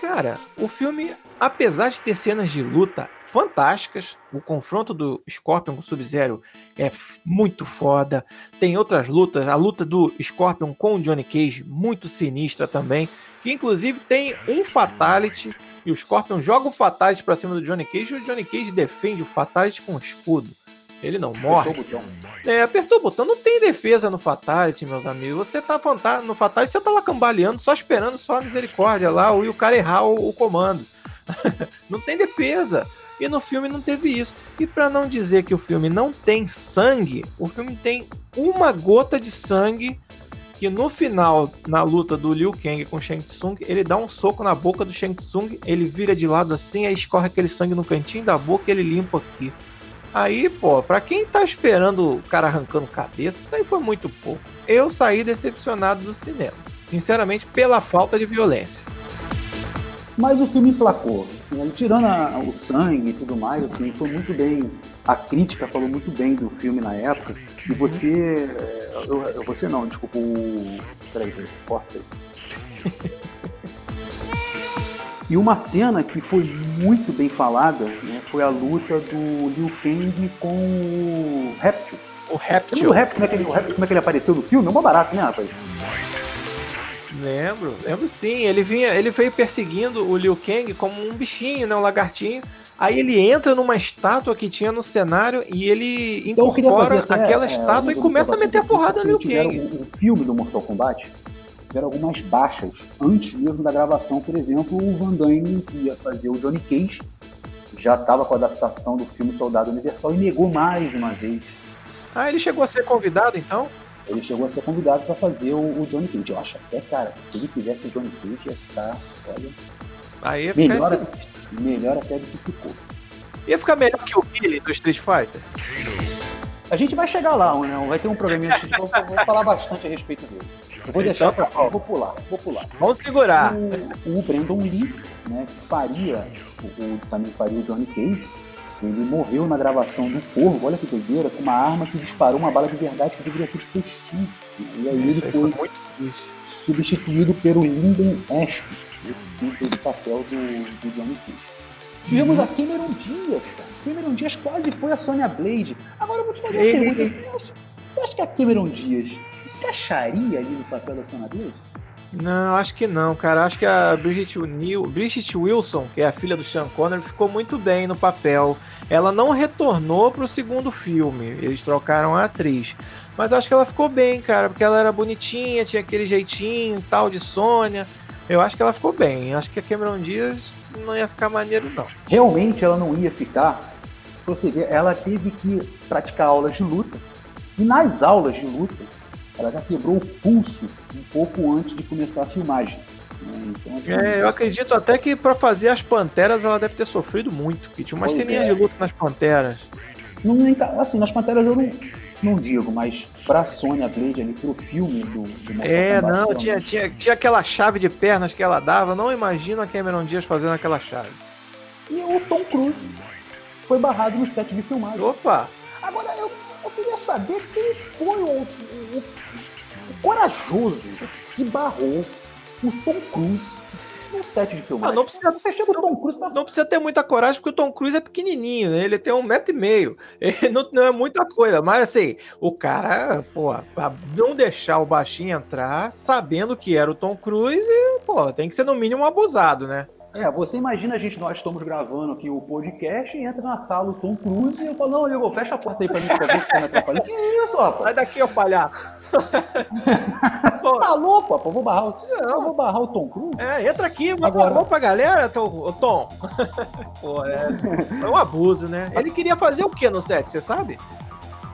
Speaker 1: Cara, o filme, apesar de ter cenas de luta fantásticas, o confronto do Scorpion com o Sub-Zero é muito foda. Tem outras lutas, a luta do Scorpion com o Johnny Cage, muito sinistra também, que inclusive tem um fatality e o Scorpion joga o fatality pra cima do Johnny Cage e o Johnny Cage defende o fatality com o escudo. Ele não morre.
Speaker 2: Apertou o botão.
Speaker 1: É, apertou o botão. Não tem defesa no Fatality, meus amigos. Você tá no Fatality, você tá lá cambaleando, só esperando só a misericórdia lá, e o cara errar o, o comando. [laughs] não tem defesa. E no filme não teve isso. E pra não dizer que o filme não tem sangue, o filme tem uma gota de sangue que no final, na luta do Liu Kang com o Shang Tsung, ele dá um soco na boca do Shang Tsung, ele vira de lado assim, aí escorre aquele sangue no cantinho da boca e ele limpa aqui. Aí, pô, pra quem tá esperando o cara arrancando cabeça, isso aí foi muito pouco. Eu saí decepcionado do cinema. Sinceramente, pela falta de violência.
Speaker 2: Mas o filme emplacou. Assim, ele tirando a- o sangue e tudo mais, assim, foi muito bem. A crítica falou muito bem do filme na época. E você. é, eu- você não, desculpa, o. Peraí, peraí, força aí. [laughs] E uma cena que foi muito bem falada né, foi a luta do Liu Kang com o Reptil.
Speaker 1: O Reptil.
Speaker 2: do Reptil, como é, que ele, o Reptil, como é que ele apareceu no filme? É mó barato, né, rapaz?
Speaker 1: Lembro, lembro sim. Ele vinha, ele veio perseguindo o Liu Kang como um bichinho, né, um lagartinho. Aí ele entra numa estátua que tinha no cenário e ele
Speaker 2: Então
Speaker 1: incorpora
Speaker 2: até,
Speaker 1: aquela
Speaker 2: é,
Speaker 1: estátua e
Speaker 2: uma
Speaker 1: começa a meter a
Speaker 2: aqui,
Speaker 1: porrada no Liu
Speaker 2: tiveram
Speaker 1: Kang.
Speaker 2: O, o filme do Mortal Kombat tiveram algumas baixas antes mesmo da gravação. Por exemplo, o Van Damme, que ia fazer o Johnny Cage, já estava com a adaptação do filme Soldado Universal e negou mais uma vez.
Speaker 1: Ah, ele chegou a ser convidado então?
Speaker 2: Ele chegou a ser convidado para fazer o, o Johnny Cage. Eu acho até, cara, se ele fizesse o Johnny Cage, ia ficar, olha,
Speaker 1: Aí ia ficar,
Speaker 2: melhor,
Speaker 1: esse-
Speaker 2: melhor até do que ficou.
Speaker 1: ia ficar melhor que o Billy do Street Fighter.
Speaker 2: A gente vai chegar lá, né? Vai ter um programinha que [laughs] eu vou, vou falar bastante a respeito dele. Eu vou deixar
Speaker 1: Então,
Speaker 2: pra. Vou pular, vou pular.
Speaker 1: Vamos segurar.
Speaker 2: O, o Brandon Lee, né, que faria, o, o- também faria o Johnny Cage, ele morreu na gravação do Corvo, olha que doideira, com uma arma que disparou uma bala de verdade que deveria ser de festim. E aí ele
Speaker 1: Isso aí
Speaker 2: foi
Speaker 1: foi
Speaker 2: substituído pelo Lyndon Ashby. Esse sim fez o papel do, do Johnny Cage. Tivemos a Cameron Diaz, cara. Cameron Diaz quase foi a Sonya Blade. Agora eu vou te fazer uma pergunta. Você acha, você acha que a Cameron Diaz encaixaria ali no papel da Blade?
Speaker 1: Não, acho que não, cara. Acho que a Bridget, Nil- Bridget Wilson, que é a filha do Sean Connery, ficou muito bem no papel. Ela não retornou pro segundo filme. Eles trocaram a atriz. Mas acho que ela ficou bem, cara, porque ela era bonitinha, tinha aquele jeitinho tal de Sônia. Eu acho que ela ficou bem. Acho que a Cameron Diaz não ia ficar maneiro, não.
Speaker 2: realmente ela não ia ficar. Você ver, ela teve que praticar aulas de luta. E nas aulas de luta, ela já quebrou o pulso um pouco antes de começar a filmagem. né? Então, assim,
Speaker 1: É, eu acredito até que pra fazer as panteras ela deve ter sofrido muito, porque tinha umas
Speaker 2: Pois
Speaker 1: ceninhas
Speaker 2: é.
Speaker 1: de luta nas panteras.
Speaker 2: Não, enca- assim, nas Panteras eu não, não digo, mas pra Sonya Blade ali, pro filme do, do
Speaker 1: É,
Speaker 2: Kombat,
Speaker 1: não, tinha, tinha, tinha aquela chave de pernas que ela dava. Não imagino a Cameron Diaz fazendo aquela chave.
Speaker 2: E o Tom Cruise foi barrado no set de filmagem.
Speaker 1: Opa!
Speaker 2: Agora, eu, eu queria saber quem foi o, o- o corajoso que barrou o Tom Cruise no set de filmagem.
Speaker 1: Ah, não precisa-
Speaker 2: Você chega o Tom Cruise, tá
Speaker 1: Não precisa ter muita coragem, porque o Tom Cruise é pequenininho, né? Ele tem um metro e meio. [laughs] Ele não, não é muita coisa. Mas assim, o cara, pô, não deixar o baixinho entrar, sabendo que era o Tom Cruise, pô, tem que ser no mínimo um abusado, né?
Speaker 2: É, você imagina a gente, nós estamos gravando aqui o podcast e entra na sala o Tom Cruise e eu falo, não, Igor, fecha a porta aí pra mim, por favor, que você me atrapalha. Que isso, rapaz?
Speaker 1: Sai daqui, ô palhaço. [laughs]
Speaker 2: Tá louco, rapaz? Vou barrar, o- eu vou barrar o Tom Cruise?
Speaker 1: é, entra aqui, manda
Speaker 2: Agora-
Speaker 1: mão pra galera, Tom. Tom. [laughs] Pô, é, foi um abuso, né? Ele queria fazer o que no set, você sabe?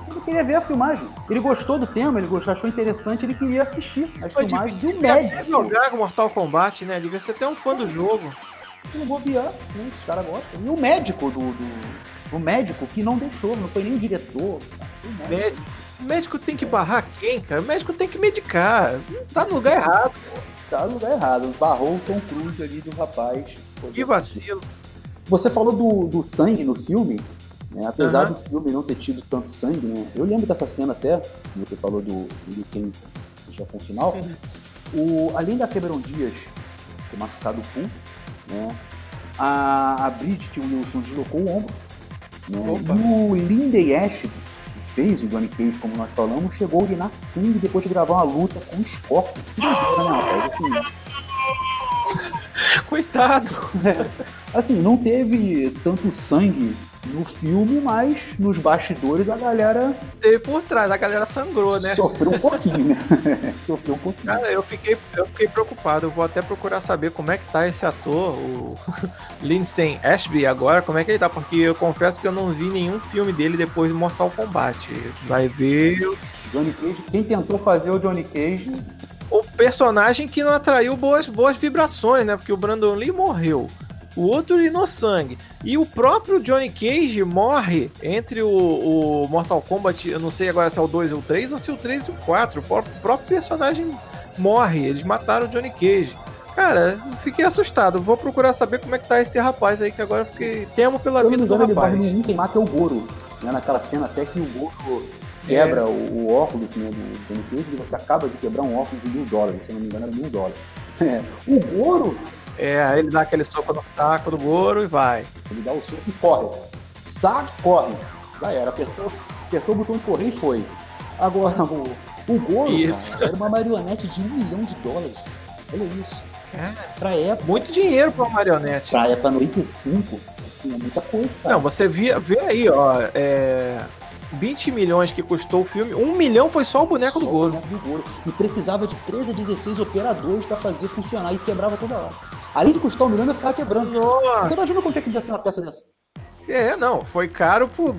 Speaker 2: Ele queria ver a filmagem. Ele gostou do tema, ele gostou, achou interessante, ele queria assistir as
Speaker 1: Foi
Speaker 2: filmagens e o médico.
Speaker 1: jogar Mortal Kombat, né? Devia ser até um fã do jogo.
Speaker 2: Se não bobear, né? Os caras gostam. E o médico do, do. O médico que não deixou, não foi nem o diretor. O médico.
Speaker 1: Médico. O médico tem que barrar quem, cara? O médico tem que medicar. Tá no lugar errado.
Speaker 2: Tá no lugar errado. Barrou o Tom Cruise ali do rapaz.
Speaker 1: Que vacilo.
Speaker 2: Você falou do, do sangue no filme, né? apesar
Speaker 1: Aham.
Speaker 2: do filme não ter tido tanto sangue, né? Eu lembro dessa cena até, que você falou do, do Ken já com o final. O, além da Cameron Dias ter machucado o pulso, né? A, a Bridget Wilson deslocou o ombro. Né? E o Lindy Ash, que fez o Johnny Cage, como nós falamos, chegou a urinar sangue depois de gravar uma luta com o Scorpion. Assim,
Speaker 1: Coitado. [laughs]
Speaker 2: Assim, não teve tanto sangue no filme, mas nos bastidores a galera
Speaker 1: Teve por trás, a galera sangrou, né?
Speaker 2: sofreu um pouquinho, né? [laughs] sofreu um pouquinho.
Speaker 1: Cara, eu fiquei, eu fiquei preocupado. Eu vou até procurar saber como é que tá esse ator, o [laughs] Lindsay Ashby, agora, como é que ele tá, porque eu confesso que eu não vi nenhum filme dele depois do Mortal Kombat. Vai ver
Speaker 2: Johnny Cage, quem tentou fazer o Johnny Cage,
Speaker 1: o personagem que não atraiu boas, boas vibrações, né? Porque o Brandon Lee morreu. O outro urinou sangue. E o próprio Johnny Cage morre entre o, o Mortal Kombat, eu não sei agora se é o 2 ou o 3 ou se é o 3 e o 4. O próprio, o próprio personagem morre. Eles mataram o Johnny Cage. Cara, fiquei assustado. Vou procurar saber como é que tá esse rapaz aí, que agora eu fiquei. Temo pela
Speaker 2: eu
Speaker 1: vida do
Speaker 2: ele
Speaker 1: rapaz.
Speaker 2: no 1, quem mata é o Goro. Né? Naquela cena até que o Goro quebra
Speaker 1: É.
Speaker 2: o, o óculos né, do Johnny Cage e você acaba de quebrar um óculos de mil dólares, se não me engano, era mil dólares. [laughs] É. O Goro,
Speaker 1: É, aí ele dá aquele soco no saco do Goro e vai.
Speaker 2: ele dá o soco e corre. Saca e corre. Já era, apertou, apertou o botão de correr e foi. Agora, o, o Goro, cara, era uma marionete de um milhão de dólares. Olha isso.
Speaker 1: Cara,
Speaker 2: Pra época,
Speaker 1: muito dinheiro pra uma marionete.
Speaker 2: pra época 95, assim, é muita coisa, cara.
Speaker 1: Não, você via, vê aí, ó, é, 20 milhões que custou o filme, 1 milhão foi só o boneco do
Speaker 2: Só o
Speaker 1: Goro.
Speaker 2: boneco do Goro. E precisava de 13 a 16 operadores pra fazer funcionar e quebrava toda hora. Além de custar um milhão, ainda ficava quebrando.
Speaker 1: Nossa!
Speaker 2: Você imagina quanto é que devia ser uma peça dessa?
Speaker 1: É, não, foi caro por,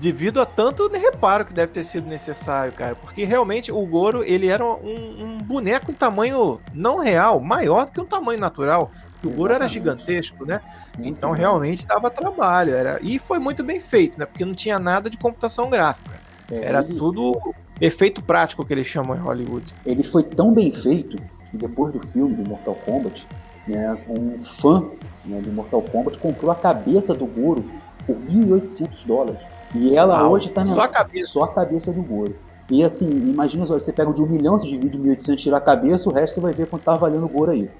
Speaker 1: devido a tanto reparo que deve ter sido necessário, cara. Porque realmente o Goro, ele era um, um boneco em tamanho não real, maior do que um tamanho natural. O Goro era
Speaker 2: Exatamente.
Speaker 1: gigantesco, né? Então realmente dava trabalho. Era... E foi muito bem feito, né? Porque não tinha nada de computação gráfica.
Speaker 2: É,
Speaker 1: Era
Speaker 2: ele,
Speaker 1: tudo efeito prático que eles chamam em Hollywood.
Speaker 2: ele foi tão bem feito que depois do filme do Mortal Kombat, né, um fã né, do Mortal Kombat comprou a cabeça do Goro por 1.800 dólares. E ela hoje tá na
Speaker 1: só a cabeça.
Speaker 2: só a cabeça do Goro. E assim, imagina só, você pega de um milhão, você divide 1.800, tira a cabeça, o resto você vai ver quanto tá valendo o Goro aí.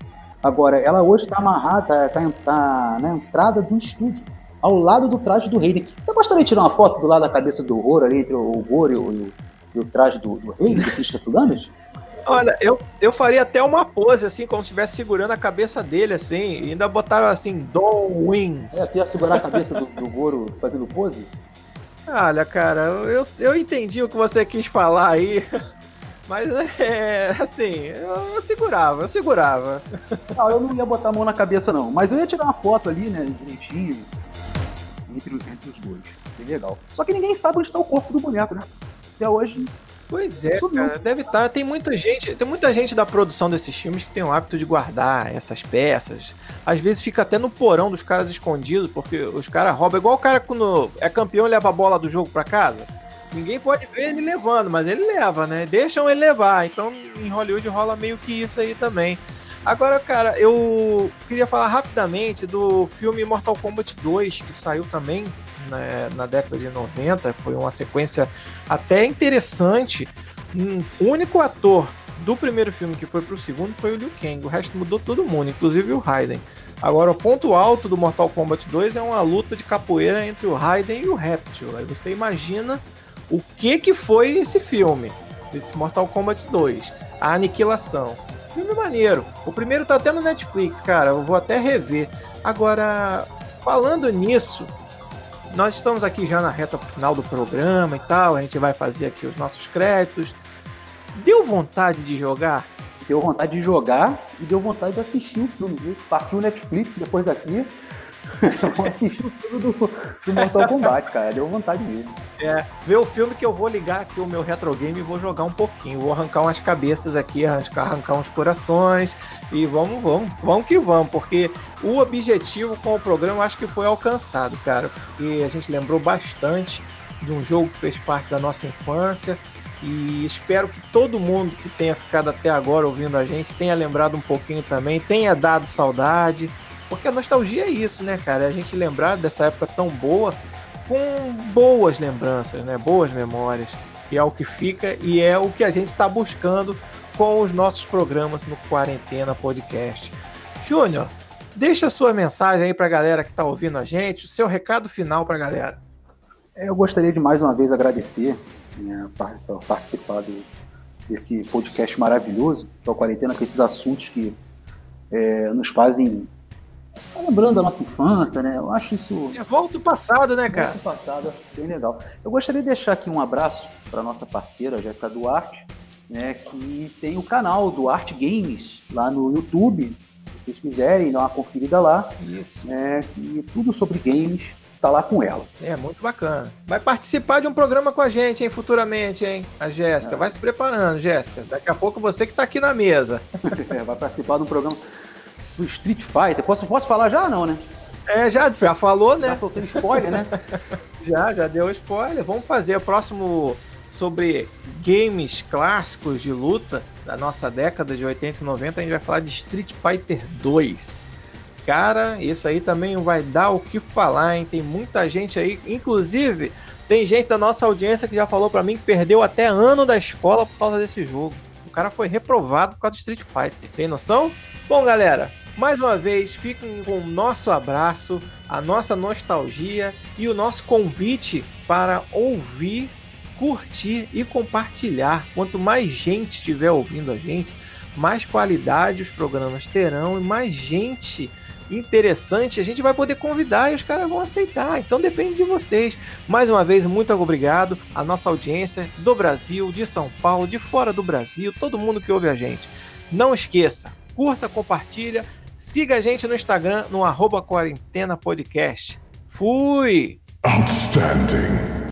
Speaker 2: Agora, ela hoje tá amarrada, tá, tá, tá na entrada do estúdio, ao lado do traje do Raiden. Você gostaria de tirar uma foto do lado da cabeça do Goro ali, entre o Goro e o, e o traje do, do Raiden, do Krista Tulanas?
Speaker 1: Olha, eu, eu faria até uma pose, assim, como se estivesse segurando a cabeça dele, assim, e ainda botaram assim, Don Wins.
Speaker 2: É, até segurar a cabeça do, do Goro fazendo pose?
Speaker 1: Olha, cara, eu, eu entendi o que você quis falar aí, [laughs] mas é, assim, eu, eu segurava, eu segurava.
Speaker 2: Não, eu não ia botar a mão na cabeça não, mas eu ia tirar uma foto ali, né, direitinho, entre, os- entre os dois. Que legal. Só que ninguém sabe onde tá o corpo do boneco, né? Até hoje
Speaker 1: Pois é, cara, deve estar. Tá. Tem muita gente, tem muita gente da produção desses filmes que tem o hábito de guardar essas peças. Às vezes fica até no porão dos caras escondidos, porque os caras roubam. Igual o cara quando é campeão e leva a bola do jogo pra casa. Ninguém pode ver ele levando, mas ele leva, né? Deixam ele levar. Então em Hollywood rola meio que isso aí também. Agora, cara, eu queria falar rapidamente do filme Mortal Kombat 2, que saiu também né, na década de 90. Foi uma sequência até interessante. Um único ator do primeiro filme que foi pro segundo foi o Liu Kang. O resto mudou todo mundo, inclusive o Raiden. Agora, o ponto alto do Mortal Kombat 2 é uma luta de capoeira entre o Raiden e o Reptil. Aí você imagina o que que foi esse filme, esse Mortal Kombat 2, a aniquilação. Filme maneiro. O primeiro tá até no Netflix, cara. Eu vou até rever. Agora, falando nisso, nós estamos aqui já na reta final do programa e tal. A gente vai fazer aqui os nossos créditos. Deu vontade de jogar?
Speaker 2: Deu vontade de jogar e deu vontade de assistir o filme. Viu? Partiu Netflix depois daqui. [laughs] Vou assistir o filme do, do Mortal Kombat, cara. Deu vontade mesmo.
Speaker 1: É, ver o filme que eu vou ligar aqui o meu retro game e vou jogar um pouquinho. Vou arrancar umas cabeças aqui, arrancar, arrancar uns corações e vamos, vamos, vamos que vamos, porque o objetivo com o programa acho que foi alcançado, cara. Porque a gente lembrou bastante de um jogo que fez parte da nossa infância. E espero que todo mundo que tenha ficado até agora ouvindo a gente tenha lembrado um pouquinho também, tenha dado saudade. Porque a nostalgia é isso, né, cara? É a gente lembrar dessa época tão boa com boas lembranças, né? Boas memórias. E é o que fica e é o que a gente está buscando com os nossos programas no Quarentena Podcast. Júnior, deixa a sua mensagem aí para a galera que está ouvindo a gente, o seu recado final para a galera.
Speaker 2: É, eu gostaria de mais uma vez agradecer né, por participar do, desse podcast maravilhoso, que é Quarentena, com esses assuntos que é, nos fazem lembrando da nossa infância, né? Eu acho isso.
Speaker 1: É volta do passado, né, cara?
Speaker 2: Volta do passado, acho isso bem legal. Eu gostaria de deixar aqui um abraço para nossa parceira, Jéssica Duarte, né? Que tem o canal do Art Games lá no YouTube. Se vocês quiserem, dar uma conferida lá.
Speaker 1: Isso.
Speaker 2: Né? E tudo sobre games tá lá com ela.
Speaker 1: É, muito bacana. Vai participar de um programa com a gente, hein, futuramente, hein, a Jéssica. É. Vai se preparando, Jéssica. Daqui a pouco você que tá aqui na mesa. [laughs]
Speaker 2: é, vai participar de um programa Street Fighter. Posso, posso falar já não, né?
Speaker 1: É, já, já falou, né? Já
Speaker 2: soltei spoiler, né? [laughs]
Speaker 1: já, já deu spoiler. Vamos fazer o próximo sobre games clássicos de luta da nossa década de 80 e 90. A gente vai falar de Street Fighter 2. Cara, isso aí também vai dar o que falar, hein? Tem muita gente aí, inclusive tem gente da nossa audiência que já falou para mim que perdeu até ano da escola por causa desse jogo. O cara foi reprovado por causa do Street Fighter. Tem noção? Bom, galera, mais uma vez, fiquem com o nosso abraço, a nossa nostalgia e o nosso convite para ouvir, curtir e compartilhar. Quanto mais gente estiver ouvindo a gente, mais qualidade os programas terão e mais gente interessante a gente vai poder convidar e os caras vão aceitar. Então depende de vocês. Mais uma vez, muito obrigado à nossa audiência do Brasil, de São Paulo, de fora do Brasil, todo mundo que ouve a gente. Não esqueça, curta, compartilha Siga a gente no Instagram no arroba quarentena podcast. Fui! Outstanding.